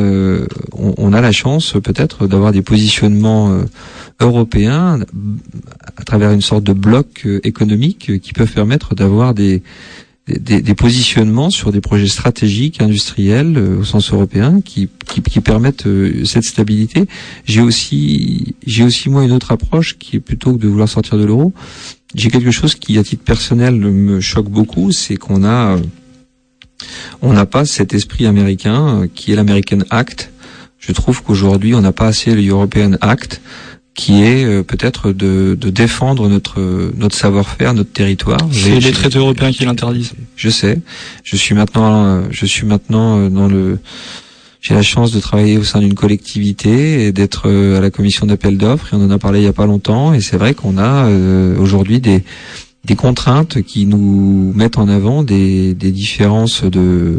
on, a la chance peut-être d'avoir des positionnements européens à travers une sorte de bloc économique qui peuvent permettre d'avoir des des, des, positionnements sur des projets stratégiques, industriels euh, au sens européen, qui, qui, qui permettent euh, cette stabilité. J'ai aussi, j'ai aussi moi une autre approche qui est plutôt que de vouloir sortir de l'euro. J'ai quelque chose qui, à titre personnel, me choque beaucoup, c'est qu'on a, on n'a pas cet esprit américain euh, qui est l'American Act. Je trouve qu'aujourd'hui, on n'a pas assez le European Act qui est euh, peut-être de, de, défendre notre notre savoir-faire, notre territoire. C'est les traités européens qui l'interdisent. Je sais. Je suis maintenant euh, je suis maintenant euh, dans le j'ai la chance de travailler au sein d'une collectivité et d'être à la commission d'appel d'offres et on en a parlé il y a pas longtemps et c'est vrai qu'on a aujourd'hui des des contraintes qui nous mettent en avant des, des différences de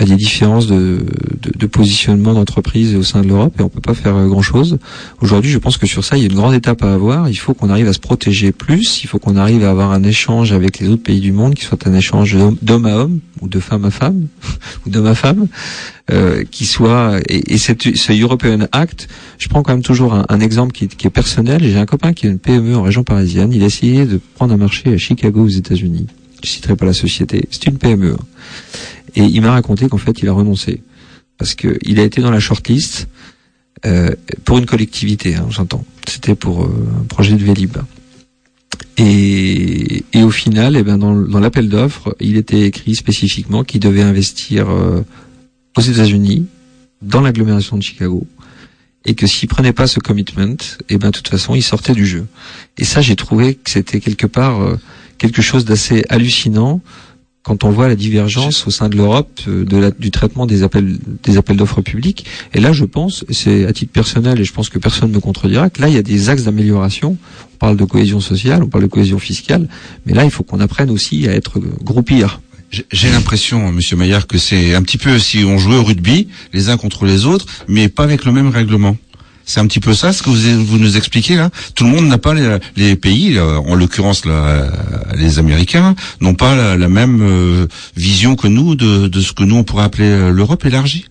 à des différences de, de, de positionnement d'entreprise au sein de l'Europe et on peut pas faire euh, grand chose. Aujourd'hui, je pense que sur ça, il y a une grande étape à avoir. Il faut qu'on arrive à se protéger plus. Il faut qu'on arrive à avoir un échange avec les autres pays du monde qui soit un échange d'homme à homme ou de femme à femme (laughs) ou d'homme à femme, euh, qui soit et, et ce European Act. Je prends quand même toujours un, un exemple qui, qui, est personnel. J'ai un copain qui a une PME en région parisienne. Il a essayé de prendre un marché à Chicago aux États-Unis. Je citerai pas la société. C'est une PME. Et il m'a raconté qu'en fait, il a renoncé parce que il a été dans la shortlist euh, pour une collectivité, hein, j'entends. C'était pour euh, un projet de Vélib. Et, et au final, eh ben dans, l'appel d'offres, il était écrit spécifiquement qu'il devait investir euh, aux États-Unis, dans l'agglomération de Chicago, et que s'il prenait pas ce commitment, eh ben de toute façon, il sortait du jeu. Et ça, j'ai trouvé que c'était quelque part quelque chose d'assez hallucinant quand on voit la divergence au sein de l'Europe euh, du traitement des appels des appels d'offres publics. Et là, je pense, c'est à titre personnel, et je pense que personne ne me contredira, que là, il y a des axes d'amélioration. On parle de cohésion sociale, on parle de cohésion fiscale, mais là, il faut qu'on apprenne aussi à être groupir. J'ai l'impression, Monsieur Maillard, que c'est un petit peu si on jouait au rugby, les uns contre les autres, mais pas avec le même règlement. C'est un petit peu ça ce que vous, vous nous expliquez là. Tout le monde n'a pas les, les pays, en l'occurrence les Américains, n'ont pas la, la même euh, vision que nous de, de, ce que nous on pourrait appeler euh, l'Europe élargie.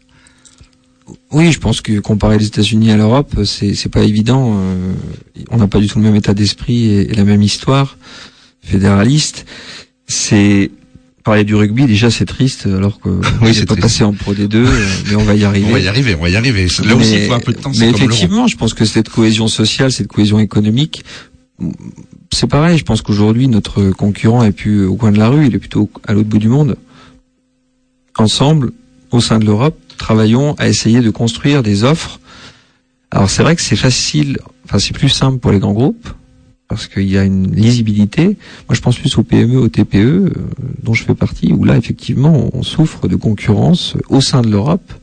Oui, je pense que comparer les États-Unis à l'Europe, c'est pas évident. Euh, on n'a pas du tout le même état d'esprit et, et, la même histoire fédéraliste. C'est parler du rugby, déjà c'est triste, alors que (laughs) oui, c'est pas passé en Pro D2, mais on va y arriver. On va y arriver, on va y arriver. Là mais, aussi, il faut un peu de temps. Mais effectivement, je pense que cette cohésion sociale, cette cohésion économique, c'est pareil. Je pense qu'aujourd'hui, notre concurrent est plus au coin de la rue, il est plutôt à l'autre bout du monde. Ensemble, au sein de l'Europe, travaillons à essayer de construire des offres. Alors c'est vrai que c'est facile, enfin c'est plus simple pour les grands groupes, parce qu'il y a une lisibilité. Moi, je pense plus aux PME, aux TPE, euh, dont je fais partie, où là, effectivement, on souffre de concurrence au sein de l'Europe,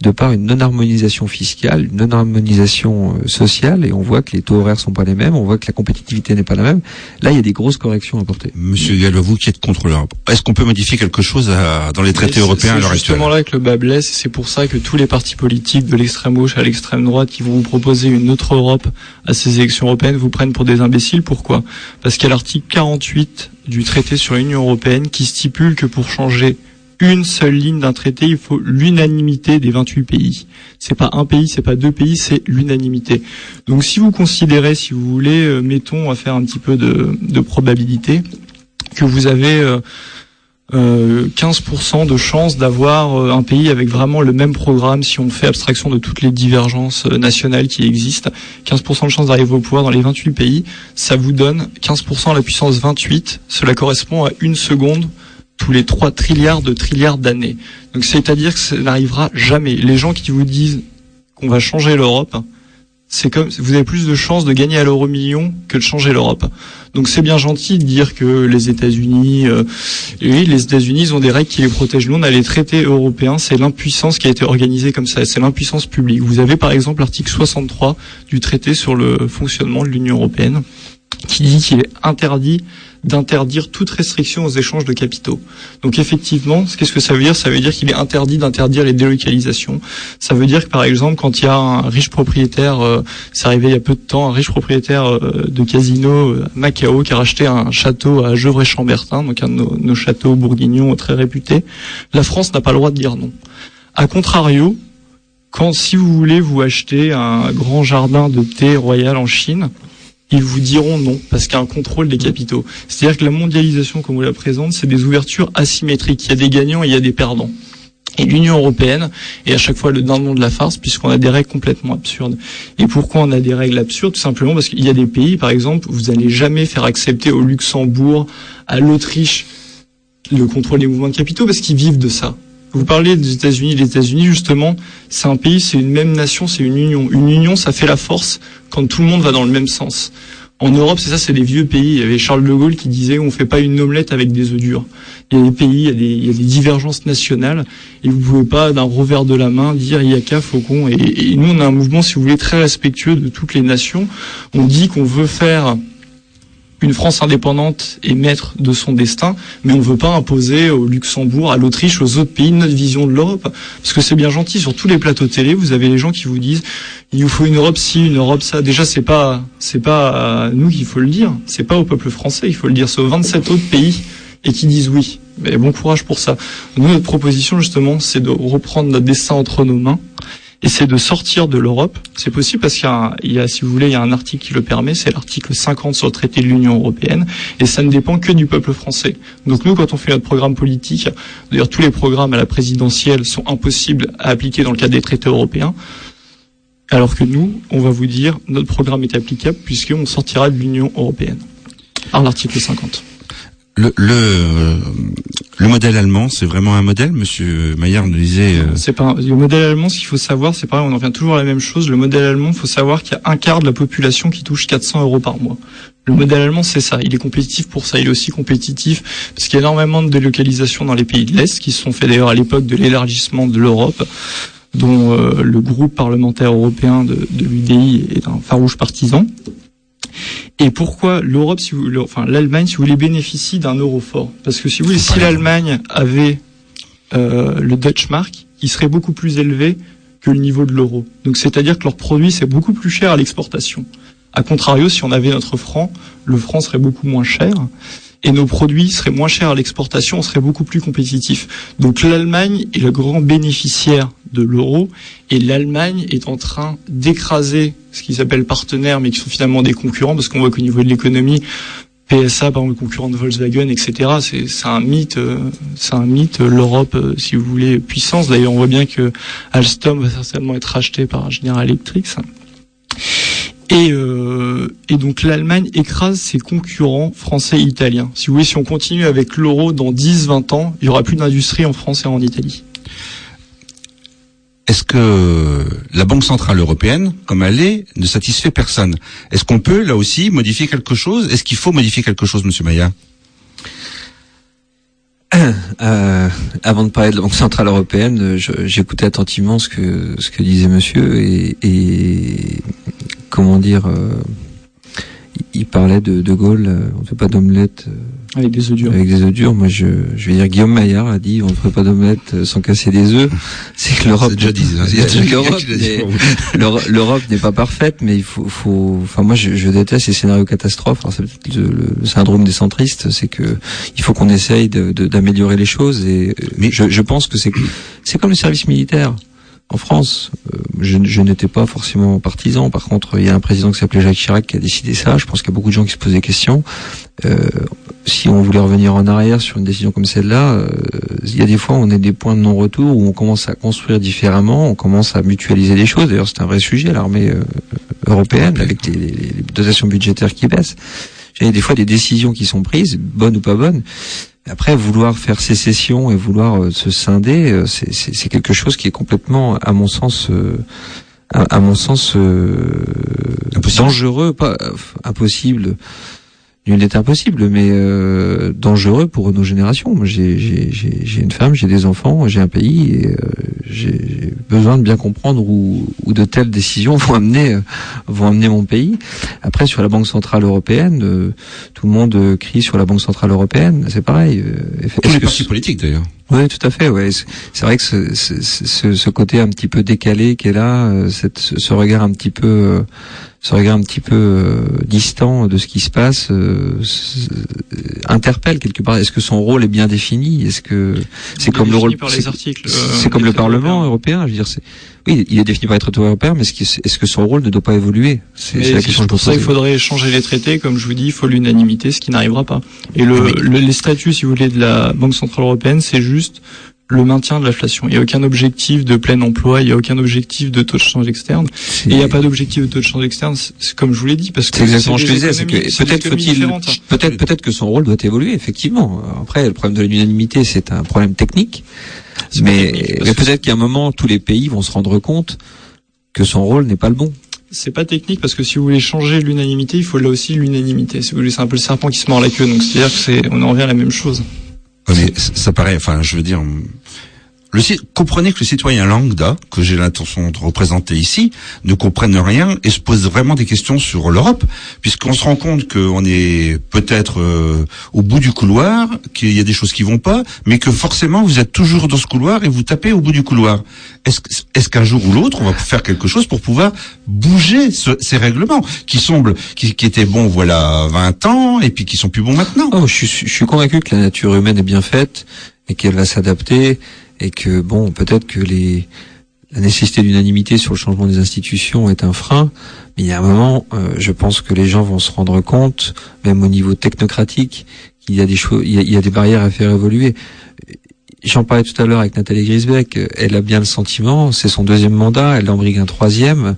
de par une non-harmonisation fiscale, une non-harmonisation euh, sociale, et on voit que les taux horaires sont pas les mêmes, on voit que la compétitivité n'est pas la même. Là, il y a des grosses corrections à apporter. Monsieur Gallo, vous qui êtes contre l'Europe, est-ce qu'on peut modifier quelque chose à, dans les traités européens à l'heure actuelle? C'est justement là que le bas blesse, et c'est pour ça que tous les partis politiques, de l'extrême gauche à l'extrême droite, qui vont vous proposer une autre Europe à ces élections européennes, vous prennent pour des imbéciles. Pourquoi? Parce qu'il y a l'article 48 du traité sur l'Union européenne qui stipule que pour changer une seule ligne d'un traité, il faut l'unanimité des 28 pays. C'est pas un pays, c'est pas deux pays, c'est l'unanimité. Donc si vous considérez, si vous voulez, euh, mettons à faire un petit peu de, probabilité, que vous avez euh, euh, 15% de chance d'avoir euh, un pays avec vraiment le même programme si on fait abstraction de toutes les divergences euh, nationales qui existent, 15% de chance d'arriver au pouvoir dans les 28 pays, ça vous donne 15% à la puissance 28, cela correspond à une seconde tous les 3 trilliards de trilliards d'années. Donc c'est-à-dire que ça n'arrivera jamais. Les gens qui vous disent qu'on va changer l'Europe, c'est comme vous avez plus de chances de gagner à l'euro million que de changer l'Europe. Donc c'est bien gentil de dire que les États-Unis, euh, oui, les États-Unis ont des règles qui les protègent. Nous, on a les traités européens. C'est l'impuissance qui a été organisée comme ça. C'est l'impuissance publique. Vous avez par exemple l'article 63 du traité sur le fonctionnement de l'Union européenne qui dit qu'il est interdit d'interdire toute restriction aux échanges de capitaux. Donc effectivement, qu'est-ce que ça veut dire? Ça veut dire qu'il est interdit d'interdire les délocalisations. Ça veut dire que par exemple, quand il y a un riche propriétaire, euh, c'est arrivé il y a peu de temps, un riche propriétaire euh, de casino euh, à Macao qui a racheté un château à Gevrey-Chambertin, donc un de nos, châteaux bourguignons très réputés, la France n'a pas le droit de dire non. A contrario, quand si vous voulez vous acheter un grand jardin de thé royal en Chine, ils vous diront non, parce qu'il y a un contrôle des capitaux. C'est-à-dire que la mondialisation, comme vous la présente, c'est des ouvertures asymétriques. Il y a des gagnants et il y a des perdants. Et l'Union européenne est à chaque fois le dindon de la farce puisqu'on a des règles complètement absurdes. Et pourquoi on a des règles absurdes? Tout simplement parce qu'il y a des pays, par exemple, vous n'allez jamais faire accepter au Luxembourg, à l'Autriche, le contrôle des mouvements de capitaux parce qu'ils vivent de ça. Vous parlez des États-Unis. Les États-Unis, justement, c'est un pays, c'est une même nation, c'est une union. Une union, ça fait la force quand tout le monde va dans le même sens. En Europe, c'est ça, c'est des vieux pays. Il y avait Charles de Gaulle qui disait on fait pas une omelette avec des œufs durs. Il y a des pays, il y a des, divergences nationales et vous pouvez pas d'un revers de la main dire il y a qu'à Faucon. Et nous, on a un mouvement, si vous voulez, très respectueux de toutes les nations. On dit qu'on veut faire une France indépendante est maître de son destin, mais on ne veut pas imposer au Luxembourg, à l'Autriche, aux autres pays notre vision de l'Europe. Parce que c'est bien gentil, sur tous les plateaux télé, vous avez les gens qui vous disent il nous faut une Europe ci, une Europe ça. Déjà, c'est pas c'est pas nous qu'il faut le dire, c'est pas au peuple français, il faut le dire, c'est aux 27 autres pays et qui disent oui. Mais bon courage pour ça. Nous, notre proposition justement, c'est de reprendre notre destin entre nos mains et c'est de sortir de l'Europe. C'est possible parce qu'il y, a, si vous voulez, il y a un article qui le permet, c'est l'article 50 sur le traité de l'Union européenne, et ça ne dépend que du peuple français. Donc nous, quand on fait notre programme politique, d'ailleurs tous les programmes à la présidentielle sont impossibles à appliquer dans le cadre des traités européens, alors que nous, on va vous dire, notre programme est applicable puisqu'on sortira de l'Union européenne. Par l'article 50 le, le, le modèle allemand, c'est vraiment un modèle. Monsieur Maillard nous disait. Euh, c'est pas le modèle allemand. Ce qu'il faut savoir, c'est pareil. On en revient toujours à la même chose. Le modèle allemand, il faut savoir qu'il y a un quart de la population qui touche 400 euros par mois. Le modèle allemand, c'est ça. Il est compétitif pour ça. Il est aussi compétitif parce qu'il y a énormément de délocalisations dans les pays de l'Est qui se sont fait d'ailleurs à l'époque de l'élargissement de l'Europe dont euh, le groupe parlementaire européen de, de l'UDI est un farouche partisan. Et pourquoi l'Europe, si vous, enfin l'Allemagne, si vous voulez, bénéficie d'un euro fort? Parce que si vous voulez, si l'Allemagne avait euh, le Dutch Mark, il serait beaucoup plus élevé que le niveau de l'euro. Donc c'est-à-dire que leur produit c'est beaucoup plus cher à l'exportation. A contrario, si on avait notre franc, le franc serait beaucoup moins cher et nos produits seraient moins chers à l'exportation, on serait beaucoup plus compétitif. Donc l'Allemagne est le grand bénéficiaire de l'euro et l'Allemagne est en train d'écraser ce qu'ils appellent partenaires, mais qui sont finalement des concurrents, parce qu'on voit qu'au niveau de l'économie, PSA, par exemple, le concurrent de Volkswagen, etc. C'est un mythe, euh, c'est un mythe. L'Europe, euh, si vous voulez, puissance. D'ailleurs, on voit bien que Alstom va certainement être racheté par General Electric. Et, euh, et donc l'Allemagne écrase ses concurrents français et italiens. Si vous voulez, si on continue avec l'euro dans 10-20 ans, il y aura plus d'industrie en France et en Italie. Est-ce que la Banque Centrale Européenne, comme elle est, ne satisfait personne? Est-ce qu'on peut, là aussi, modifier quelque chose? Est-ce qu'il faut modifier quelque chose, Monsieur Maillard? (clears throat) Euh, avant de parler de la Banque centrale européenne, j'écoutais attentivement ce que ce que disait Monsieur et, et comment dire, euh, il parlait de De Gaulle, euh, on ne fait pas d'omelette. Euh, avec des œufs durs. Avec des œufs durs. Moi, je, je vais dire Guillaume Maillard a dit on ne ferait pas d'omelette sans casser des œufs. (laughs) C'est que l'Europe. déjà dit. (laughs) (laughs) L'Europe n'est pas parfaite, mais il faut, faut. Enfin, moi, je, je déteste les scénarios catastrophes. c'est peut-être le, syndrome des centristes, c'est que il faut qu'on essaye d'améliorer de, les choses. Et mais je, je pense que c'est c'est comme le service militaire en France. Euh, je, je n'étais pas forcément partisan. Par contre, il y a un président qui s'appelait Jacques Chirac qui a décidé ça. Je pense qu'il y a beaucoup de gens qui se posent des questions. Euh, si on voulait revenir en arrière sur une décision comme celle-là, euh, il y a des fois on est des points de non-retour où on commence à construire différemment, on commence à mutualiser les choses. D'ailleurs, c'est un vrai sujet l'armée euh, européenne avec les, les, dotations budgétaires qui baissent. Il y a des fois des décisions qui sont prises, bonnes ou pas bonnes, après, vouloir faire sécession et vouloir euh, se scinder, euh, c'est quelque chose qui est complètement, à mon sens, euh, à, mon sens, dangereux, pas impossible nul n'est impossible, mais euh, dangereux pour nos générations. Moi, j'ai une femme, j'ai des enfants, j'ai un pays, et euh, j'ai besoin de bien comprendre où, où, de telles décisions (laughs) vont amener, euh, vont amener mon pays. Après, sur la Banque centrale européenne, tout le monde crie sur la Banque centrale européenne. C'est pareil. Tous les partis politiques, d'ailleurs. Oui, tout à fait. Ouais, c'est vrai que ce, ce, ce, côté un petit peu décalé qui est là, cette, ce regard un petit peu ce regard un petit peu euh, distant de ce qui se passe euh, interpelle quelque part. Est-ce que son rôle est bien défini? Est-ce que c'est comme le rôle C'est comme le Parlement européen. Je veux dire, oui, il est défini par les traités européens, mais est-ce que, son rôle ne doit pas évoluer? C'est la question pour ça il faudrait changer les traités. Comme je vous dis, il faut l'unanimité, ce qui n'arrivera pas. Et le, le, les statuts, si vous voulez, de la Banque centrale européenne, c'est juste le maintien de l'inflation. Il n'y a aucun objectif de plein emploi, il n'y a aucun objectif de taux de change externe. Et il n'y a pas d'objectif de taux de change externe, comme je vous l'ai dit, parce que c'est exactement ce que je disais, c'est que peut-être faut-il, peut-être peut-être que son rôle doit évoluer effectivement. Après, le problème de l'unanimité, c'est un problème technique, mais, mais peut-être qu'à un moment, tous les pays vont se rendre compte que son rôle n'est pas le bon c'est pas technique parce que si vous voulez changer l'unanimité, il faut là aussi l'unanimité. Si vous voulez, c'est un peu le serpent qui se mord la queue. Donc c'est-à-dire que c'est, on en revient à la même chose. Mais ça paraît, enfin, je veux dire, le, comprenez que le citoyen lambda, que j'ai l'intention de représenter ici, ne comprenne rien et se pose vraiment des questions sur l'Europe, puisqu'on se rend compte qu'on est peut-être euh, au bout du couloir, qu'il y a des choses qui vont pas, mais que forcément vous êtes toujours dans ce couloir et vous tapez au bout du couloir. Est-ce est qu'un jour ou l'autre, on va faire quelque chose pour pouvoir bouger ces règlements qui semblent, qui, qui, étaient bons voilà 20 ans et puis qui sont plus bons maintenant? Oh, je, je suis convaincu que la nature humaine est bien faite et qu'elle va s'adapter et que bon, peut-être que la nécessité d'unanimité sur le changement des institutions est un frein, mais il y a un moment, euh, je pense que les gens vont se rendre compte, même au niveau technocratique, qu'il y a des choses, il, y a des barrières à faire évoluer. J'en parlais tout à l'heure avec Nathalie Grisbeck. Elle a bien le sentiment, c'est son deuxième mandat, elle en brigue un troisième.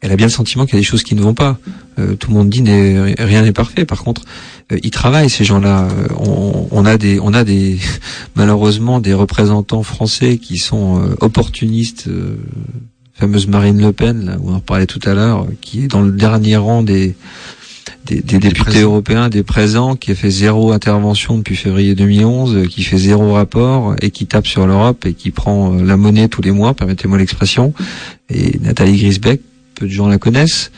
Elle a bien le sentiment qu'il y a des choses qui ne vont pas. Euh, tout le monde dit rien n'est parfait. Par contre, euh, ils travaillent ces gens-là. Euh, on, a des, on a des, (laughs) malheureusement des représentants français qui sont euh, opportunistes. fameuse Marine Le Pen, là, où on en parlait tout à l'heure, qui est dans le dernier rang des, des, députés européens, des présents, qui a fait zéro intervention depuis février 2011, qui fait zéro rapport et qui tape sur l'Europe et qui prend la monnaie tous les mois, permettez-moi l'expression. Et Nathalie Grisbeck, peu de gens la connaissent.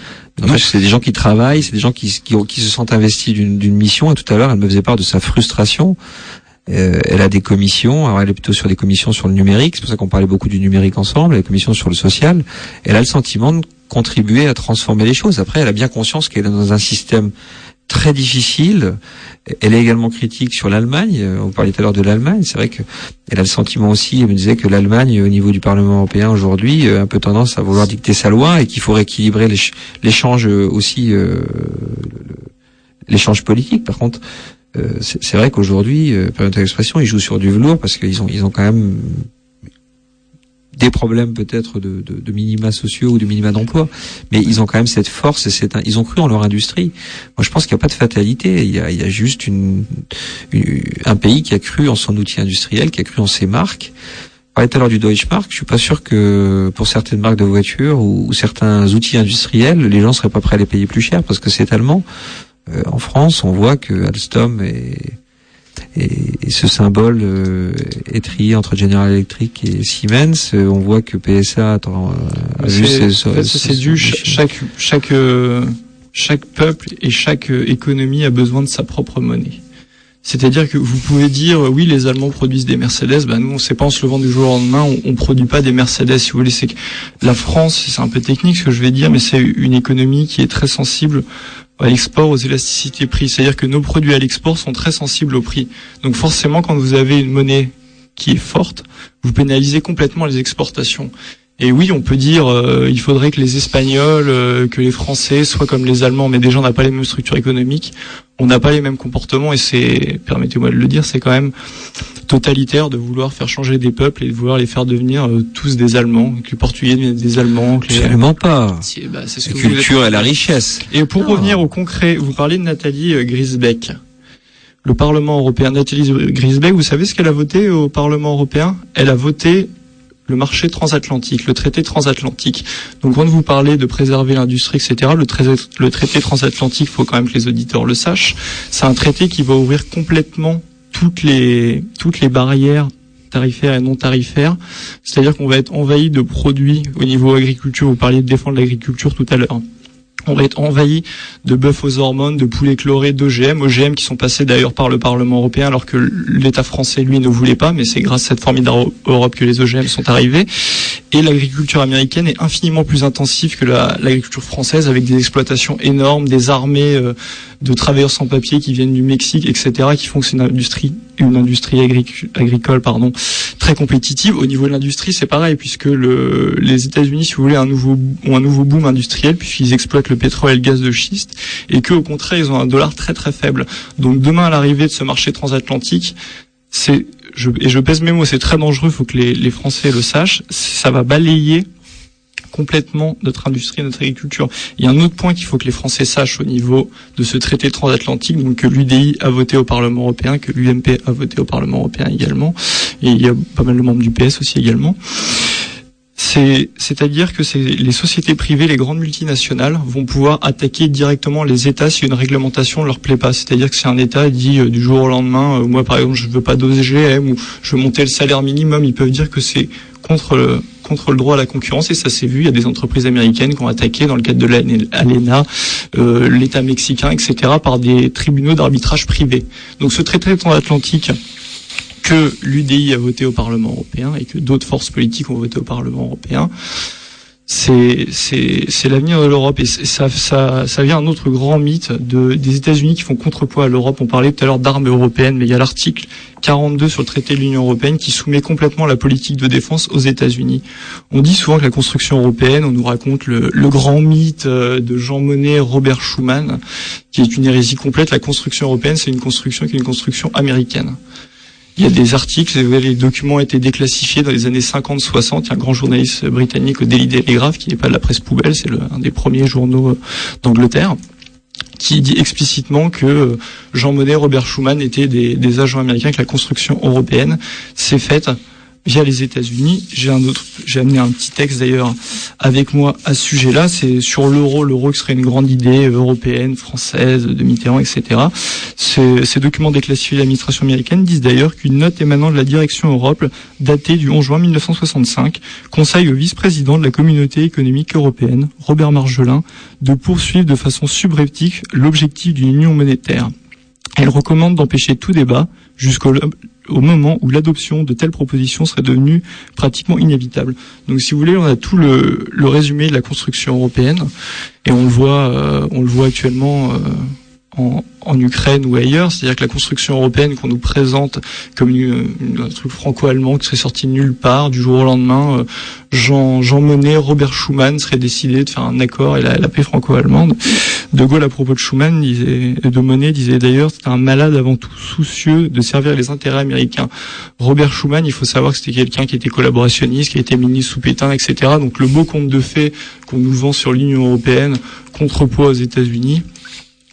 En fait, c'est des gens qui travaillent, c'est des gens qui, qui, qui, se sentent investis d'une mission. Et tout à l'heure, elle me faisait part de sa frustration. Euh, elle a des commissions, alors elle est plutôt sur des commissions sur le numérique, c'est pour ça qu'on parlait beaucoup du numérique ensemble, des commissions sur le social. Elle a le sentiment de contribuer à transformer les choses. Après, elle a bien conscience qu'elle est dans un système très difficile. Elle est également critique sur l'Allemagne. Euh, on parlait tout à l'heure de l'Allemagne. C'est vrai qu'elle a le sentiment aussi, elle me disait que l'Allemagne, au niveau du Parlement européen aujourd'hui, a un peu tendance à vouloir dicter sa loi et qu'il faut rééquilibrer l'échange aussi, euh, l'échange politique. Par contre, euh, c'est vrai qu'aujourd'hui, par l'expression, ils jouent sur du velours parce qu'ils ont, ils ont quand même des problèmes peut-être de, de, de, minima sociaux ou de minima d'emploi, mais ils ont quand même cette force et c'est ils ont cru en leur industrie. Moi, je pense qu'il n'y a pas de fatalité. Il y a, il y a juste une, un pays qui a cru en son outil industriel, qui a cru en ses marques. Parlait tout à l'heure du Deutschmark. Je suis pas sûr que pour certaines marques de voitures ou, certains outils industriels, les gens seraient pas prêts à les payer plus cher parce que c'est allemand. Euh, en France, on voit que Alstom est et, ce symbole euh, est trié entre General Electric et Siemens. Euh, on voit que PSA a, vu c'est dû chaque chaque euh, chaque peuple et chaque économie a besoin de sa propre monnaie. C'est-à-dire que vous pouvez dire oui les Allemands produisent des Mercedes, ben nous on sait pas en se levant du jour au lendemain, on, on produit pas des Mercedes si vous voulez. C'est que la France, c'est un peu technique ce que je vais dire, mais c'est une économie qui est très sensible à l'export aux élasticités prix. C'est-à-dire que nos produits à l'export sont très sensibles au prix. Donc forcément, quand vous avez une monnaie qui est forte, vous pénalisez complètement les exportations. Et oui, on peut dire euh, il faudrait que les Espagnols, euh, que les Français soient comme les Allemands, mais déjà on n'a pas les mêmes structures économiques, on n'a pas les mêmes comportements, et c'est, permettez-moi de le dire, c'est quand même totalitaire de vouloir faire changer des peuples et de vouloir les faire devenir euh, tous des Allemands, que les Portugais deviennent des Allemands. Que Absolument pas. Bah, c'est ce la culture et la richesse. Et pour revenir au concret, vous parlez de Nathalie Grisbeck le Parlement européen. Nathalie Grisbeck, vous savez ce qu'elle a voté au Parlement européen? Elle a voté le marché transatlantique, le traité transatlantique. Donc quand vous parlez de préserver l'industrie, etc., le, le traité transatlantique, faut quand même que les auditeurs le sachent, c'est un traité qui va ouvrir complètement toutes les, toutes les barrières tarifaires et non tarifaires. C'est-à-dire qu'on va être envahi de produits au niveau agriculture. Vous parliez de défendre l'agriculture tout à l'heure on va être envahi de bœufs aux hormones, de poulets chlorés, d'OGM, OGM qui sont passés d'ailleurs par le Parlement européen alors que l'État français, lui, ne voulait pas, mais c'est grâce à cette formidable Europe que les OGM sont arrivés. Et l'agriculture américaine est infiniment plus intensive que l'agriculture française avec des exploitations énormes, des armées euh, de travailleurs sans papier qui viennent du Mexique, etc., qui font que c'est une industrie, une industrie agricole, pardon, très compétitive. Au niveau de l'industrie, c'est pareil, puisque le, les États-Unis, si vous voulez, ont un nouveau boom industriel, puisqu'ils exploitent le pétrole et le gaz de schiste, et qu'au contraire, ils ont un dollar très très faible. Donc demain, à l'arrivée de ce marché transatlantique, c'est, je, et je pèse mes mots, c'est très dangereux, il faut que les, les Français le sachent, ça va balayer complètement notre industrie, notre agriculture. Il y a un autre point qu'il faut que les Français sachent au niveau de ce traité transatlantique, donc que l'UDI a voté au Parlement européen, que l'UMP a voté au Parlement européen également, et il y a pas mal de membres du PS aussi également c'est-à-dire que les sociétés privées, les grandes multinationales vont pouvoir attaquer directement les États si une réglementation leur plaît pas. C'est-à-dire que si un État dit euh, du jour au lendemain, euh, moi par exemple, je veux pas d'OGM ou je veux monter le salaire minimum, ils peuvent dire que c'est contre le, contre le droit à la concurrence et ça s'est vu. Il y a des entreprises américaines qui ont attaqué dans le cadre de l'ALENA, euh, l'État mexicain, etc. par des tribunaux d'arbitrage privés. Donc ce traité transatlantique que l'UDI a voté au Parlement européen et que d'autres forces politiques ont voté au Parlement européen, c'est c'est l'avenir de l'Europe et ça ça ça vient un autre grand mythe de des États-Unis qui font contrepoids à l'Europe. On parlait tout à l'heure d'armes européennes, mais il y a l'article 42 sur le traité de l'Union européenne qui soumet complètement la politique de défense aux États-Unis. On dit souvent que la construction européenne, on nous raconte le, le grand mythe euh, de Jean Monnet, Robert Schuman, qui est une hérésie complète. La construction européenne, c'est une construction qui est une construction américaine. Il y a des articles, les documents ont déclassifiés dans les années 50-60. Il y a un grand journaliste britannique au Daily Telegraph, qui n'est pas de la presse poubelle, c'est un des premiers journaux euh, d'Angleterre, qui dit explicitement que euh, Jean Monnet, Robert Schuman étaient des agents américains, que la construction européenne s'est faite via les États-Unis. J'ai un autre, j'ai amené un petit texte d'ailleurs avec moi à ce sujet-là. C'est sur l'euro, l'euro qui serait une grande idée européenne, française, de Mitterrand, etc. Ces, ces documents déclassifiés de l'administration américaine disent d'ailleurs qu'une note émanant de la direction Europe, datée du 11 juin 1965, conseille au vice-président de la communauté économique européenne, Robert Marjolin, de poursuivre de façon subreptique l'objectif d'une union monétaire. Elle recommande d'empêcher tout débat jusqu'au au moment où l'adoption de telles propositions serait devenue pratiquement inévitable. Donc, si vous voulez, on a tout le, le résumé de la construction européenne, et on le voit, euh, on le voit actuellement. Euh, en, en, Ukraine ou ailleurs, c'est-à-dire que la construction européenne qu'on nous présente comme une, un truc franco-allemand qui serait sorti de nulle part, du jour au lendemain, euh, Jean, Jean Monnet, Robert Schuman seraient décidés de faire un accord et la, la paix franco-allemande. De Gaulle, à propos de Schuman, disait, de Monnet, disait d'ailleurs, c'était un malade avant tout soucieux de servir les intérêts américains. Robert Schuman, il faut savoir que c'était quelqu'un qui était collaborationniste, qui était ministre sous Pétain, etc. Donc le beau conte de fait qu'on nous vend sur l'Union européenne, contrepoids aux États-Unis,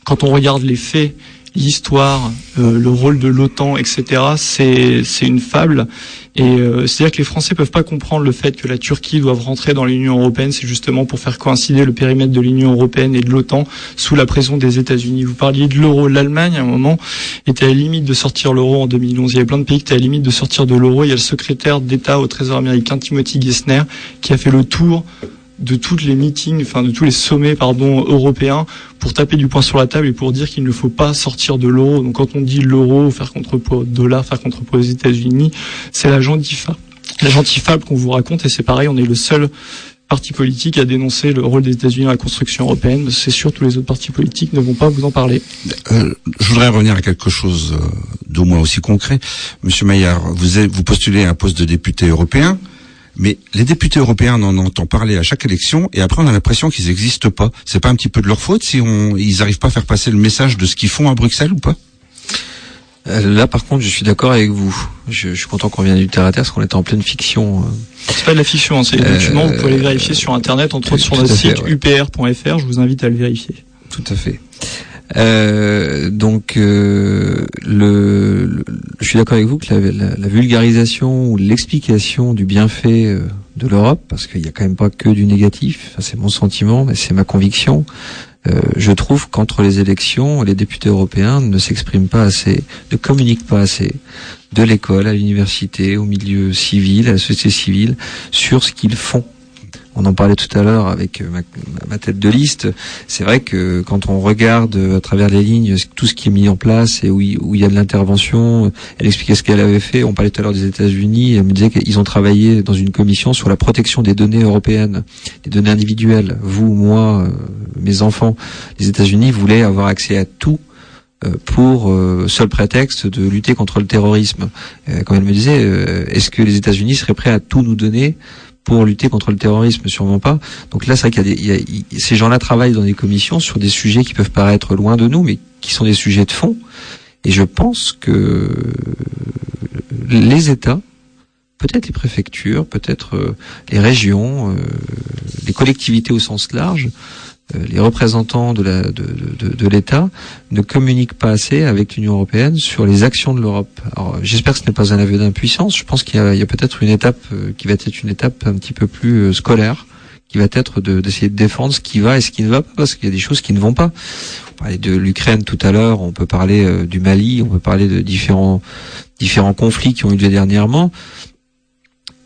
quand on regarde les faits, l'histoire, euh, le rôle de l'OTAN, etc., c'est c'est une fable. Et euh, c'est-à-dire que les Français peuvent pas comprendre le fait que la Turquie doive rentrer dans l'Union européenne. C'est justement pour faire coïncider le périmètre de l'Union européenne et de l'OTAN sous la pression des États-Unis. Vous parliez de l'euro. L'Allemagne, à un moment, était à la limite de sortir l'euro en 2011. Il y avait plein de pays qui étaient à la limite de sortir de l'euro. Il y a le secrétaire d'État au Trésor américain, Timothy Gessner, qui a fait le tour de tous les meetings, enfin de tous les sommets pardon européens pour taper du poing sur la table et pour dire qu'il ne faut pas sortir de l'euro. Donc quand on dit l'euro, faire contrepoids dollar, faire contrepoids aux États-Unis, c'est la gentifa. La gentifable qu'on vous raconte et c'est pareil, on est le seul parti politique à dénoncer le rôle des États-Unis dans la construction européenne. C'est sûr, tous les autres partis politiques ne vont pas vous en parler. Euh, je voudrais revenir à quelque chose euh, d'au moins aussi concret. Monsieur Maillard, vous, vous postulez un poste de député européen. Mais les députés européens, on en entend parler à chaque élection, et après on a l'impression qu'ils n'existent pas. C'est pas un petit peu de leur faute si on, ils n'arrivent pas à faire passer le message de ce qu'ils font à Bruxelles ou pas? Euh, Là, par contre, je suis d'accord avec vous. Je, je suis content qu'on vienne du terre à terre, parce qu'on était en pleine fiction. euh. C'est pas de la fiction, hein, c'est des Euh, documents, vous pouvez les vérifier sur internet, entre autres sur notre site ouais. upr.fr, je vous invite à le vérifier. Tout à fait. Euh, donc, euh, le, je suis d'accord avec vous que la, vulgarisation ou l'explication du bienfait euh, de l'Europe, parce qu'il n'y a quand même pas que du négatif, c'est mon sentiment, mais c'est ma conviction. je trouve qu'entre les élections, les députés européens ne s'expriment pas assez, ne communiquent pas assez de l'école à l'université, au milieu civil, à la société civile, sur ce qu'ils font. On en parlait tout à l'heure avec euh, ma, tête de liste. C'est vrai que quand on regarde euh, à travers les lignes tout ce qui est mis en place et où il, y a de l'intervention, elle expliquait ce qu'elle avait fait. On parlait tout à l'heure des États-Unis. Elle me disait qu'ils ont travaillé dans une commission sur la protection des données européennes, des données individuelles. Vous, moi, euh, mes enfants, les États-Unis voulaient avoir accès à tout euh, pour euh, seul prétexte de lutter contre le terrorisme. Euh, Comme elle me disait, euh, est-ce que les États-Unis seraient prêts à tout nous donner pour lutter contre le terrorisme Sûrement pas. Donc là, c'est vrai qu'il y a, des, il y a- ces gens-là travaillent dans des commissions sur des sujets qui peuvent paraître loin de nous, mais qui sont des sujets de fond. Et je pense que les États, peut-être les préfectures, peut-être euh, les régions, euh, les collectivités au sens large, les représentants de, la, de, de, de l'État ne communiquent pas assez avec l'Union européenne sur les actions de l'Europe. Alors j'espère que ce n'est pas un aveu d'impuissance. Je pense qu'il y a, il y a peut-être une étape euh, qui va être une étape un petit peu plus euh, scolaire, qui va être de, d'essayer de défendre ce qui va et ce qui ne va pas, parce qu'il y a des choses qui ne vont pas. On parlait de l'Ukraine tout à l'heure, on peut parler du Mali, on peut parler de différents différents conflits qui ont eu lieu dernièrement.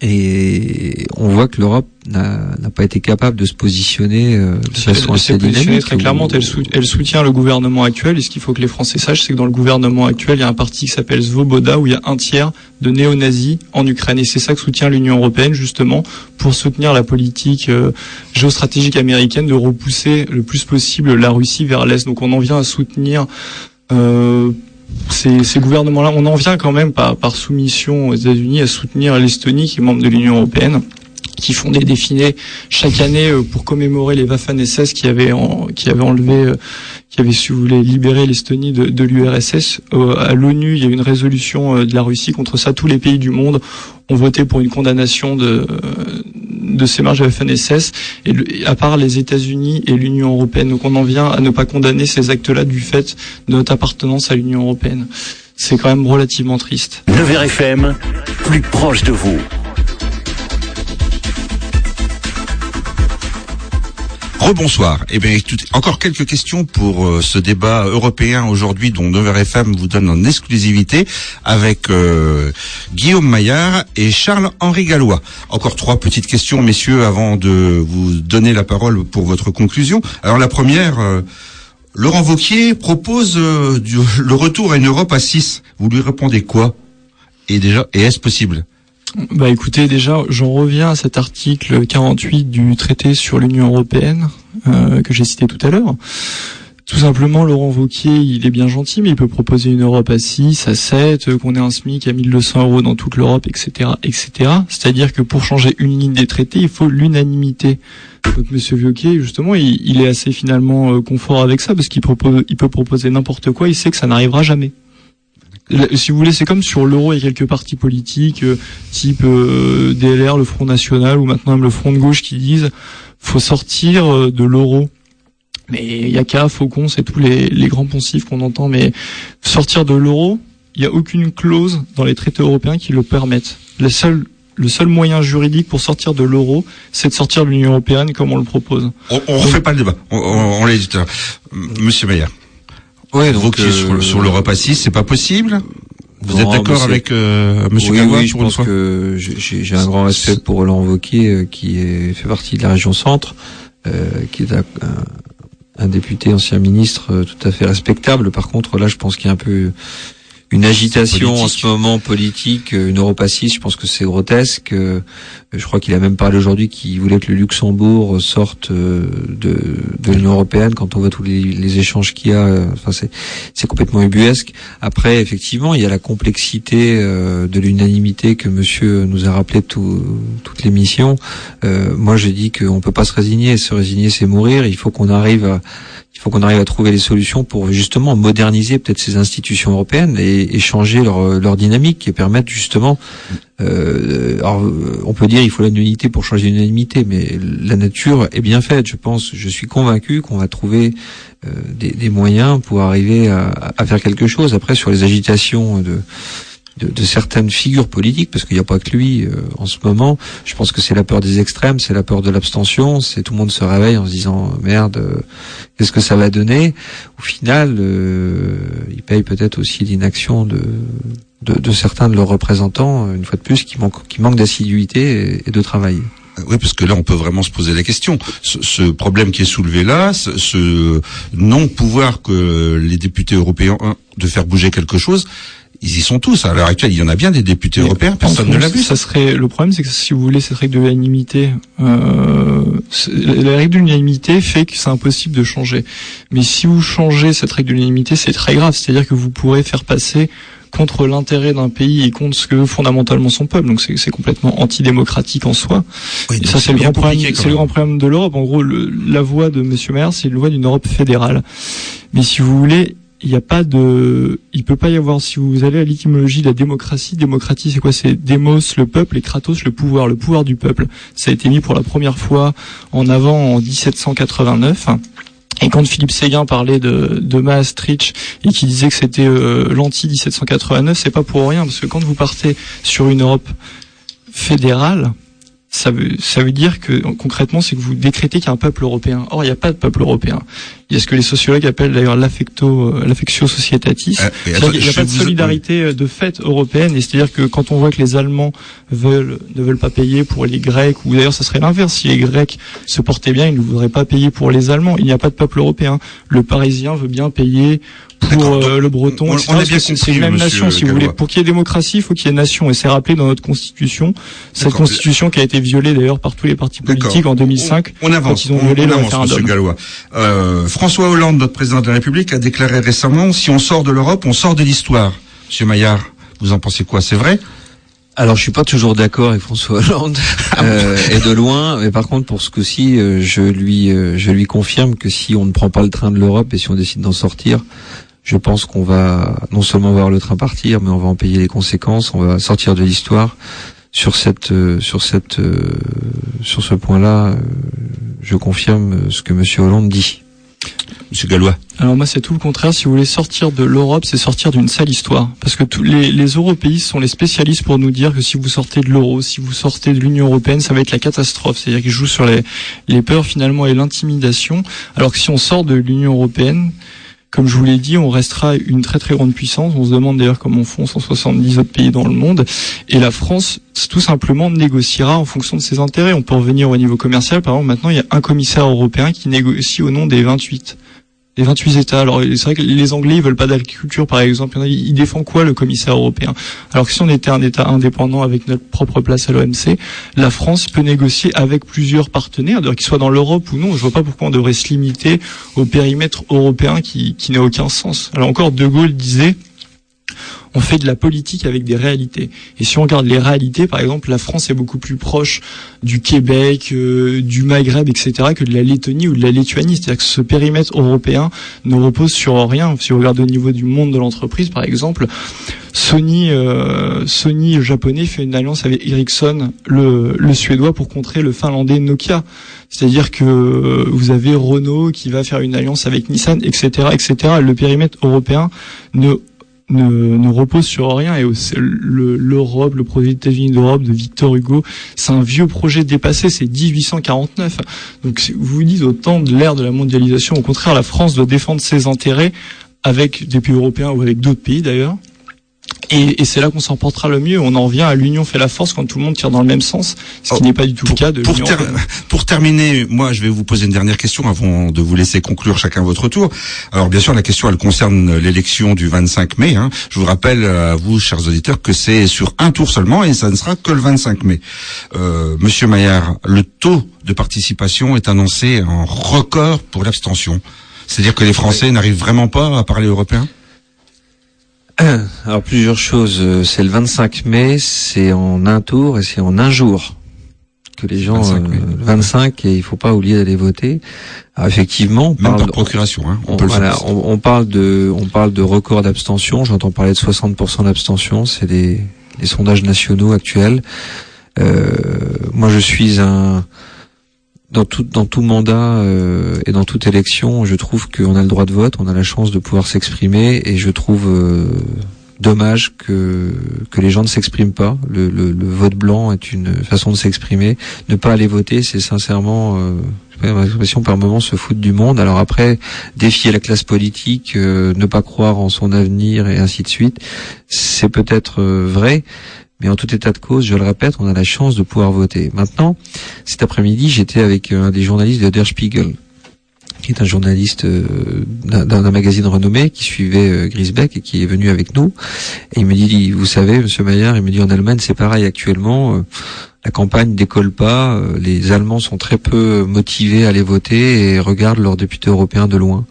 Et on voit que l'Europe n'a pas été capable de se positionner euh, de façon assez dynamique. Très clairement, elle, elle, soutient le gouvernement actuel. Et ce qu'il faut que les Français sachent, c'est que dans le gouvernement actuel, il y a un parti qui s'appelle Svoboda, où il y a un tiers de néo-nazis en Ukraine. Et c'est ça que soutient l'Union européenne, justement, pour soutenir la politique euh, géostratégique américaine de repousser le plus possible la Russie vers l'Est. Donc on en vient à soutenir... Euh, ces, ces gouvernements-là, on en vient quand même par, par soumission aux États-Unis à soutenir l'Estonie, qui est membre de l'Union européenne qui font des défilés chaque année euh, pour commémorer les Waffen-SS qui avaient qui avaient enlevé euh, qui avaient si vous voulez libérer l'Estonie de, de l'URSS euh, à l'ONU il y a une résolution de la Russie contre ça. Tous les pays du monde ont voté pour une condamnation de de ces marges Waffen-SS et à part les États-Unis et l'Union européenne donc on en vient à ne pas condamner ces actes-là du fait de notre appartenance à l'Union européenne c'est quand même relativement triste. 9 FM, plus proche de vous. Rebonsoir. Eh bien, encore quelques questions pour euh, ce débat européen aujourd'hui dont 9RFM vous donne en exclusivité avec euh, Guillaume Maillard et Charles-Henri Gallois. Encore trois petites questions, messieurs, avant de vous donner la parole pour votre conclusion. Alors la première, euh, Laurent Vauquier propose le retour à une Europe à 6. Vous lui répondez quoi? Et déjà, et est-ce possible? Bah écoutez, déjà, j'en reviens à cet article 48 du traité sur l'Union européenne euh, que j'ai cité tout à l'heure. Tout simplement, Laurent Vauquier, il est bien gentil, mais il peut proposer une Europe à 6, à 7, euh, qu'on ait un SMIC à 1200 euros dans toute l'Europe, etc., etc. C'est-à-dire que pour changer une ligne des traités, il faut l'unanimité. Donc Monsieur Vauquier, justement, il, il, est assez finalement euh, confort avec ça parce qu'il propose, il peut proposer n'importe quoi. Il sait que ça n'arrivera jamais si vous voulez, c'est comme sur l'euro, il y a quelques partis politiques, euh, type euh, DLR, le Front National, ou maintenant même le Front de gauche, qui disent faut sortir euh, de l'euro. Mais Yaka, Faucon, c'est tous les, les grands poncifs qu'on entend, mais sortir de l'euro, il n'y a aucune clause dans les traités européens qui le permettent. Le seul, le seul moyen juridique pour sortir de l'euro, c'est de sortir de l'Union européenne comme on le propose. On, on refait pas le débat. On, on, on l'a. Monsieur Maillard. Ouais, donc euh, sur, sur, le repas 6, c'est pas possible. Vous êtes d'accord avec euh, Monsieur Oui, oui je pense que j'ai un grand respect pour Roland Wauquiez, euh, qui est, fait partie de la région Centre, euh, qui est un, un, député, ancien ministre, tout à fait respectable. Par contre, là, je pense qu'il y a un peu une agitation en ce moment politique, une europacie, je pense que c'est grotesque. Euh, je crois qu'il a même parlé aujourd'hui qu'il voulait que le Luxembourg sorte euh, de, de l'Union européenne. Quand on voit tous les, les échanges qu'il y a, euh, enfin c'est, c'est complètement ubuesque. Après, effectivement, il y a la complexité de l'unanimité que Monsieur nous a rappelé tout, toutes les missions. moi, j'ai dit qu'on peut pas se résigner. Se résigner, c'est mourir. Il faut qu'on arrive à il faut qu'on arrive à trouver des solutions pour justement moderniser peut-être ces institutions européennes et, et changer leur, leur, dynamique et permettre justement. Euh, alors, on peut dire il faut l'unanimité pour changer l'unanimité, mais la nature est bien faite. Je pense, je suis convaincu qu'on va trouver euh, des, des, moyens pour arriver à, à, faire quelque chose. Après, sur les agitations de de, de, certaines figures politiques, parce qu'il n'y a pas que lui euh, en ce moment. Je pense que c'est la peur des extrêmes, c'est la peur de l'abstention, c'est tout le monde se réveille en se disant merde, euh, qu'est-ce que ça va donner? Au final, euh, il paye peut-être aussi l'inaction de, de, de, certains de leurs représentants, une fois de plus, qui manquent, qui manquent d'assiduité et, de travail. Oui, parce que là, on peut vraiment se poser la question. Ce, ce problème qui est soulevé là, ce, ce non-pouvoir que les députés européens de faire bouger quelque chose, ils y sont tous. À l'heure actuelle, il y en a bien des députés européens, personne ne l'a vu. Ça serait le problème, c'est que si vous voulez cette règle de l'unanimité, euh, la règle de l'unanimité fait que c'est impossible de changer. Mais si vous changez cette règle de l'unanimité, c'est très grave. C'est-à-dire que vous pourrez faire passer contre l'intérêt d'un pays et contre ce que fondamentalement son peuple. Donc c'est complètement antidémocratique en soi. et ça c'est le grand problème. C'est le grand problème de l'Europe. En gros, le, la voix de Monsieur Maire, c'est une voix d'une Europe fédérale. Mais si vous voulez, il n'y a pas de, il peut pas y avoir, si vous allez à l'étymologie de la démocratie, démocratie c'est quoi? C'est démos, le peuple, et kratos, le pouvoir, le pouvoir du peuple. Ça a été mis pour la première fois en avant en 1789. Et quand Philippe Séguin parlait de, de Maastricht et qui disait que c'était euh, l'anti 1789, c'est pas pour rien parce que quand vous partez sur une Europe fédérale, ça veut, ça veut dire que concrètement, c'est que vous décrétez qu'il y a un peuple européen. Or, il n'y a pas de peuple européen. Il y a ce que les sociologues appellent d'ailleurs euh, l'affectio societatis. Euh, attends, il n'y a pas de solidarité euh, de fait européenne. Et c'est-à-dire que quand on voit que les Allemands veulent, ne veulent pas payer pour les Grecs, ou d'ailleurs ça serait l'inverse, si les Grecs se portaient bien, ils ne voudraient pas payer pour les Allemands. Il n'y a pas de peuple européen. Le Parisien veut bien payer pour euh, donc, le Breton. on- on a bien compris, même nation, si vous voulez. Pour qu'il y ait démocratie, il faut qu'il y ait nation. Et c'est rappelé dans notre constitution. Cette constitution qui a été violée d'ailleurs par tous les partis politiques en 2005. On, on avance, quand ils ont on, violé on le avance. Monsieur Gallois. Euh, François Hollande, notre président de la République, a déclaré récemment si on sort de l'Europe, on sort de l'histoire. Monsieur Maillard, vous en pensez quoi? C'est vrai? Alors, je suis pas toujours d'accord avec François Hollande, euh, et de loin. Mais par contre, pour ce coup-ci, euh, je lui, euh, je lui confirme que si on ne prend pas le train de l'Europe et si on décide d'en sortir, je pense qu'on va non seulement voir le train partir, mais on va en payer les conséquences. On va sortir de l'histoire. Sur cette, euh, sur cette, euh, sur ce point-là, euh, je confirme ce que Monsieur Hollande dit. Monsieur Gallois. Alors moi c'est tout le contraire. Si vous voulez sortir de l'Europe, c'est sortir d'une sale histoire. Parce que tous les, les européistes sont les spécialistes pour nous dire que si vous sortez de l'euro, si vous sortez de l'Union européenne, ça va être la catastrophe. C'est-à-dire qu'ils jouent sur les, les peurs finalement et l'intimidation. Alors que si on sort de l'Union européenne, comme je vous l'ai dit, on restera une très très grande puissance. On se demande d'ailleurs comment font 170 autres pays dans le monde. Et la France, tout simplement, négociera en fonction de ses intérêts. On peut revenir au niveau commercial. Par exemple, maintenant, il y a un commissaire européen qui négocie au nom des 28 les 28 États. Alors c'est vrai que les Anglais ils veulent pas d'agriculture par exemple. Il défend quoi le commissaire européen? Alors que si on était un État indépendant avec notre propre place à l'OMC, la France peut négocier avec plusieurs partenaires, qu'ils soient dans l'Europe ou non. Je vois pas pourquoi on devrait se limiter au périmètre européen qui, qui n'a aucun sens. Alors encore De Gaulle disait on fait de la politique avec des réalités. Et si on regarde les réalités, par exemple, la France est beaucoup plus proche du Québec, euh, du Maghreb, etc., que de la Lettonie ou de la Lituanie. C'est-à-dire que ce périmètre européen ne repose sur rien. Si on regarde au niveau du monde de l'entreprise, par exemple, Sony, euh, Sony japonais fait une alliance avec Ericsson, le, le suédois, pour contrer le finlandais Nokia. C'est-à-dire que vous avez Renault qui va faire une alliance avec Nissan, etc., etc. Le périmètre européen ne ne, repose sur rien et l'Europe, le projet des États-Unis d'Europe de Victor Hugo, c'est un vieux projet dépassé, c'est 1849. Donc vous vous dites au temps de l'ère de la mondialisation, au contraire, la France doit défendre ses intérêts avec des pays européens ou avec d'autres pays d'ailleurs. Et, et c'est là qu'on s'en portera le mieux. On en revient à l'union fait la force quand tout le monde tire dans le même sens, ce qui Oh, n'est pas du tout le cas de Pour, ter- (laughs) pour terminer, moi, je vais vous poser une dernière question avant de vous laisser conclure chacun votre tour. Alors, bien sûr, la question, elle concerne l'élection du 25 mai. hein. Je vous rappelle à vous, chers auditeurs, que c'est sur un tour seulement et ça ne sera que le 25 mai. Euh, Monsieur Maillard, le taux de participation est annoncé en record pour l'abstention. C'est-à-dire que les Français n'arrivent vraiment pas à parler européen? (coughs) Alors plusieurs choses. Euh, C'est le 25 mai, c'est en un tour et c'est en un jour que les gens 25 mai. euh, le 25 et il faut pas oublier d'aller voter. Alors effectivement, on Même parle, par procuration, hein. on, on, peut le voilà, on parle de on parle de record d'abstention. J'entends parler de 60% d'abstention. C'est les, les sondages nationaux actuels. Euh, moi, je suis un dans tout dans tout mandat euh, et dans toute élection, je trouve qu'on a le droit de vote, on a la chance de pouvoir s'exprimer, et je trouve euh, dommage que que les gens ne s'expriment pas. Le, le, le vote blanc est une façon de s'exprimer. Ne pas aller voter, c'est sincèrement euh, l'impression par moment se foutre du monde. Alors après, défier la classe politique, euh, ne pas croire en son avenir et ainsi de suite, c'est peut-être euh, vrai. Mais en tout état de cause, je le répète, on a la chance de pouvoir voter. Maintenant, cet après-midi, j'étais avec euh, un des journalistes de Der Spiegel, qui est un journaliste euh, d'un magazine renommé qui suivait euh, Grisbeck et qui est venu avec nous. Et il me dit, vous savez, Monsieur Maillard, il me dit en Allemagne, c'est pareil actuellement. la campagne décolle pas. Les Allemands sont très peu motivés à aller voter et regardent leurs députés européens de loin.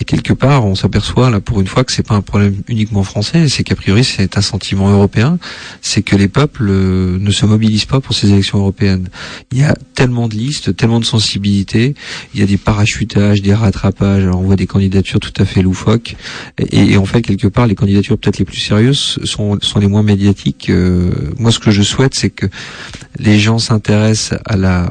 Et quelque part, on s'aperçoit là pour une fois que c'est pas un problème uniquement français, c'est qu'a priori c'est un sentiment européen, c'est que les peuples euh, ne se mobilisent pas pour ces élections européennes. Il y a tellement de listes, tellement de sensibilités, il y a des parachutages, des rattrapages, alors on voit des candidatures tout à fait loufoques, et, et en fait quelque part les candidatures peut-être les plus sérieuses sont, sont les moins médiatiques. Euh, moi ce que je souhaite c'est que les gens s'intéressent à la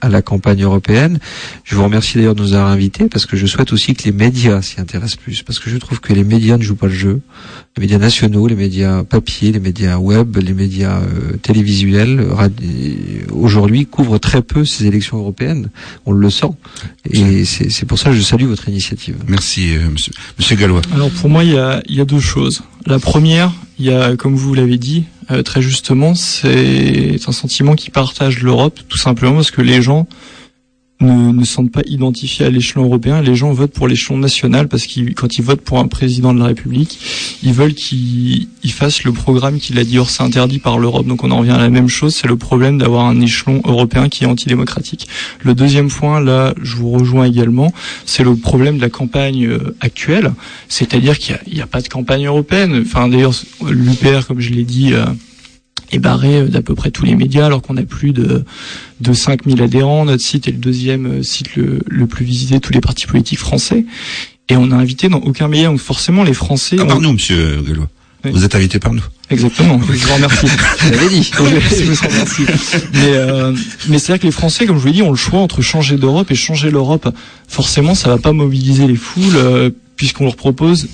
à la campagne européenne. Je vous remercie d'ailleurs de nous avoir invités parce que je souhaite aussi que les médias s'y intéressent plus parce que je trouve que les médias ne jouent pas le jeu. Les médias nationaux, les médias papier, les médias web, les médias euh, télévisuels aujourd'hui couvrent très peu ces élections européennes. On le sent et c'est pour ça que je salue votre initiative. Merci, euh, monsieur, monsieur Gallois. Alors pour moi, il y a, il y a deux choses. La première, il y a, comme vous l'avez dit, euh, très justement, c'est un sentiment qui partage l'Europe, tout simplement parce que les gens ne, ne sentent pas identifiés à l'échelon européen. Les gens votent pour l'échelon national parce qu'ils, quand ils votent pour un président de la République, ils veulent qu'il fasse le programme qu'il a dit. Or, c'est interdit par l'Europe. Donc, on en revient à la même chose. C'est le problème d'avoir un échelon européen qui est antidémocratique. Le deuxième point, là, je vous rejoins également, c'est le problème de la campagne euh, actuelle. C'est-à-dire qu'il n'y a, a, pas de campagne européenne. Enfin, d'ailleurs, l'UPR, comme je l'ai dit, euh, est barré d'à peu près tous les médias alors qu'on a plus de, de 5000 adhérents. Notre site est le deuxième site le, le plus visité de tous les partis politiques français. Et on n'a invité dans aucun média. Donc forcément, les Français... Ah, par nous, monsieur Gallois. Oui. Vous êtes invité par nous. Exactement. Je vous remercie. (laughs) J'avais dit. (laughs) je vous remercie. Mais, euh, mais c'est vrai que les Français, comme je vous l'ai dit, ont le choix entre changer d'Europe et changer l'Europe. Forcément, ça va pas mobiliser les foules euh, puisqu'on leur propose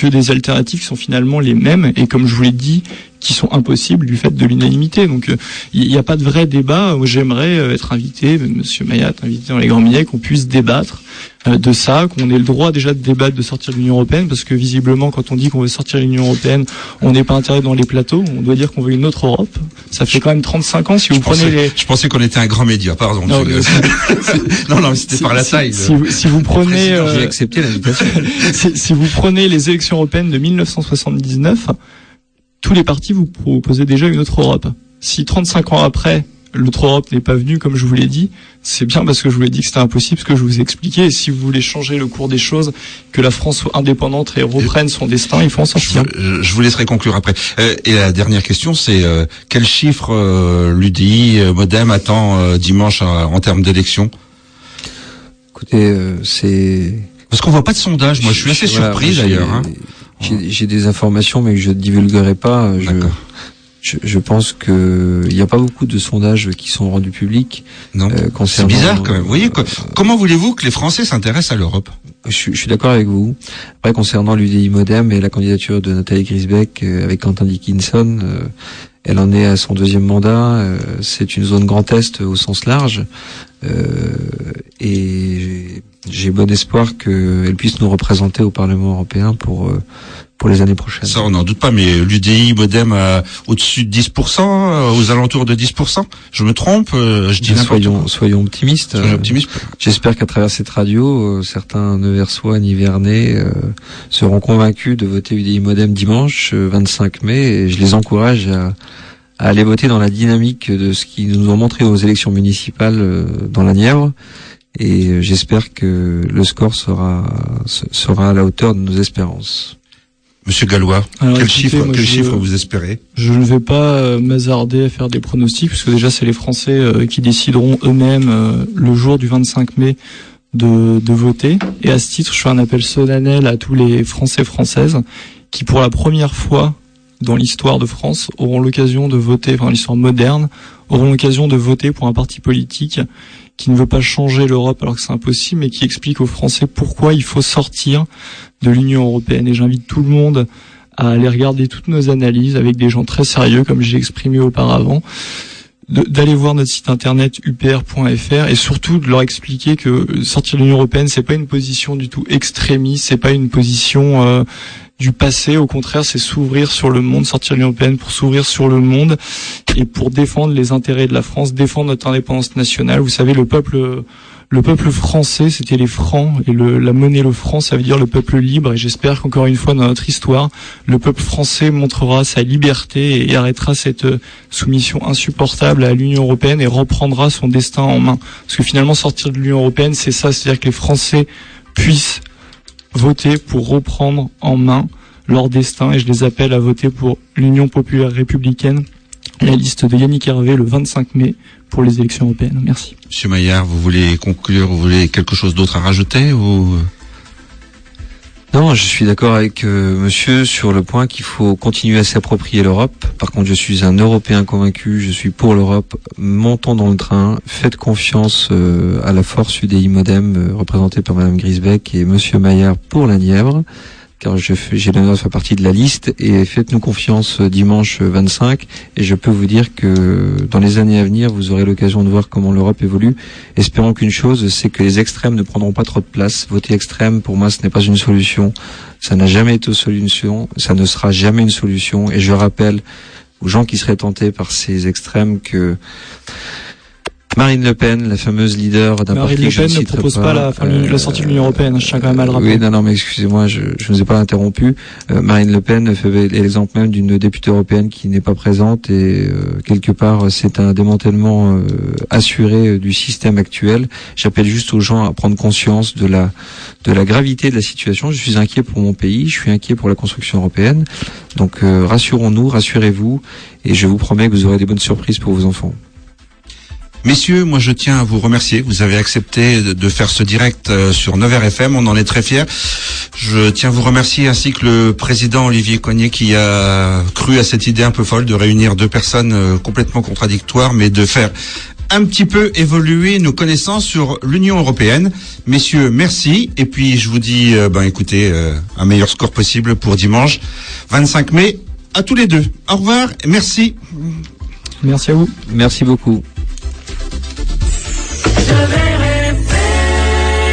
que des alternatives sont finalement les mêmes et comme je vous l'ai dit, qui sont impossibles du fait de l'unanimité. Donc il euh, n'y a pas de vrai débat. J'aimerais euh, être invité, Monsieur Mayat, invité dans les grands médias, qu'on puisse débattre de ça, qu'on ait le droit déjà de débattre de sortir de l'Union européenne, parce que visiblement, quand on dit qu'on veut sortir de l'Union européenne, on n'est pas intérêt dans les plateaux. On doit dire qu'on veut une autre Europe. Ça fait quand même 35 ans. Si je vous pensais, prenez les, je pensais qu'on était un grand média. Pardon. Non, (laughs) non, non, c'était par la si, taille. Si, si, vous prenez, euh, j'ai accepté l'invitation. (laughs) si, si vous prenez les élections européennes de 1979 tous les partis vous proposez déjà une autre Europe. Si 35 ans après, l'autre Europe n'est pas venue, comme je vous l'ai dit, c'est bien parce que je vous l'ai dit que c'était impossible, ce que je vous ai expliqué. Et si vous voulez changer le cours des choses, que la France soit indépendante et reprenne son destin, il faut en sortir. Je, je vous laisserai conclure après. Euh, et la dernière question, c'est euh, quel chiffre euh, l'UDI Modem attend dimanche en termes d'élection Écoutez, c'est... Parce qu'on voit pas de sondage. Moi, je suis assez voilà, surpris d'ailleurs. Hein. J'ai des informations, mais que je ne divulguerai pas. Je, je, je, pense que il n'y a pas beaucoup de sondages qui sont rendus publics. Non. Euh, c'est bizarre quand même. Vous voyez, euh, comment voulez-vous que les Français s'intéressent à l'Europe? Je, je, suis d'accord avec vous. Après, concernant l'UDI Modem et la candidature de Nathalie Grisbeck euh, avec Quentin Dickinson, euh, elle en est à son deuxième mandat. Euh, c'est une zone Grand Est au sens large. et j'ai bon espoir qu'elle puisse nous représenter au Parlement européen pour pour les années prochaines. Ça, on n'en doute pas, mais l'UDI Modem a au-dessus de 10%, aux alentours de 10%. Je me trompe Je dis soyons, soyons optimistes. Soyons optimistes. J'espère qu'à travers cette radio, certains Neversois, Nivernais euh, seront convaincus de voter UDI Modem dimanche 25 mai, et je les encourage à, à aller voter dans la dynamique de ce qu'ils nous ont montré aux élections municipales dans la Nièvre et j'espère que le score sera sera à la hauteur de nos espérances. Monsieur Gallois, Alors, quel, écoutez, chiffre, quel je, chiffre vous espérez? Je ne vais pas euh, m'hasarder à faire des pronostics, puisque déjà c'est les Français euh, qui décideront eux-mêmes euh, le jour du 25 mai de, de, voter. Et à ce titre, je fais un appel solennel à tous les Français françaises qui, pour la première fois dans l'histoire de France, auront l'occasion de voter, enfin l'histoire moderne, auront l'occasion de voter pour un parti politique qui ne veut pas changer l'Europe alors que c'est impossible, mais qui explique aux Français pourquoi il faut sortir de l'Union européenne. Et j'invite tout le monde à aller regarder toutes nos analyses avec des gens très sérieux, comme j'ai exprimé auparavant, d'aller voir notre site internet upr.fr et surtout de leur expliquer que sortir de l'Union européenne, c'est pas une position du tout extrémiste, c'est pas une position euh, du passé. Au contraire, c'est s'ouvrir sur le monde, sortir de l'Union européenne pour s'ouvrir sur le monde et pour défendre les intérêts de la France, défendre notre indépendance nationale. Vous savez, le peuple, le peuple français, c'était les francs et le, la monnaie le franc, ça veut dire le peuple libre. Et j'espère qu'encore une fois dans notre histoire, le peuple français montrera sa liberté et arrêtera cette soumission insupportable à l'Union européenne et reprendra son destin en main. Parce que finalement, sortir de l'Union européenne, c'est ça, c'est-à-dire que les Français puissent voter pour reprendre en main leur destin et je les appelle à voter pour l'Union populaire républicaine, la liste de Yannick Hervé le 25 mai pour les élections européennes. Merci. Monsieur Maillard, vous voulez conclure, vous voulez quelque chose d'autre à rajouter ou non, je suis d'accord avec euh, monsieur sur le point qu'il faut continuer à s'approprier l'Europe. Par contre, je suis un Européen convaincu, je suis pour l'Europe. Montons dans le train, faites confiance euh, à la force UDI Modem euh, représentée par madame Grisbeck et monsieur Maillard pour la Nièvre car j'ai l'honneur de faire partie de la liste et faites-nous confiance euh, dimanche 25 et je peux vous dire que dans les années à venir vous aurez l'occasion de voir comment l'Europe évolue. Espérons qu'une chose c'est que les extrêmes ne prendront pas trop de place. Voter extrême pour moi ce n'est pas une solution. Ça n'a jamais été une solution, ça ne sera jamais une solution et je rappelle aux gens qui seraient tentés par ces extrêmes que Marine Le Pen, la fameuse leader d'un parti Marine Le Pen ne propose pas, la, la, sortie de l'Union européenne. Je tiens quand même à le rappeler. Oui, non, non, mais excusez-moi, je, je ne vous ai pas interrompu. Euh, Marine Le Pen fait l'exemple même d'une députée européenne qui n'est pas présente et euh, quelque part c'est un démantèlement euh, assuré du système actuel. J'appelle juste aux gens à prendre conscience de la de la gravité de la situation. Je suis inquiet pour mon pays, je suis inquiet pour la construction européenne. Donc rassurons-nous, rassurez-vous, et je vous promets que vous aurez des bonnes surprises pour vos enfants. Messieurs, moi je tiens à vous remercier. Vous avez accepté de faire ce direct euh, sur Nevers FM. On en est très fiers. Je tiens à vous remercier ainsi que le président Olivier Coignet qui a cru à cette idée un peu folle de réunir deux personnes euh, complètement contradictoires, mais de faire un petit peu évoluer nos connaissances sur l'Union européenne. Messieurs, merci. Et puis je vous dis, euh, ben écoutez, un meilleur score possible pour dimanche 25 mai à tous les deux. Au revoir. Merci. Merci à vous. Merci beaucoup. चले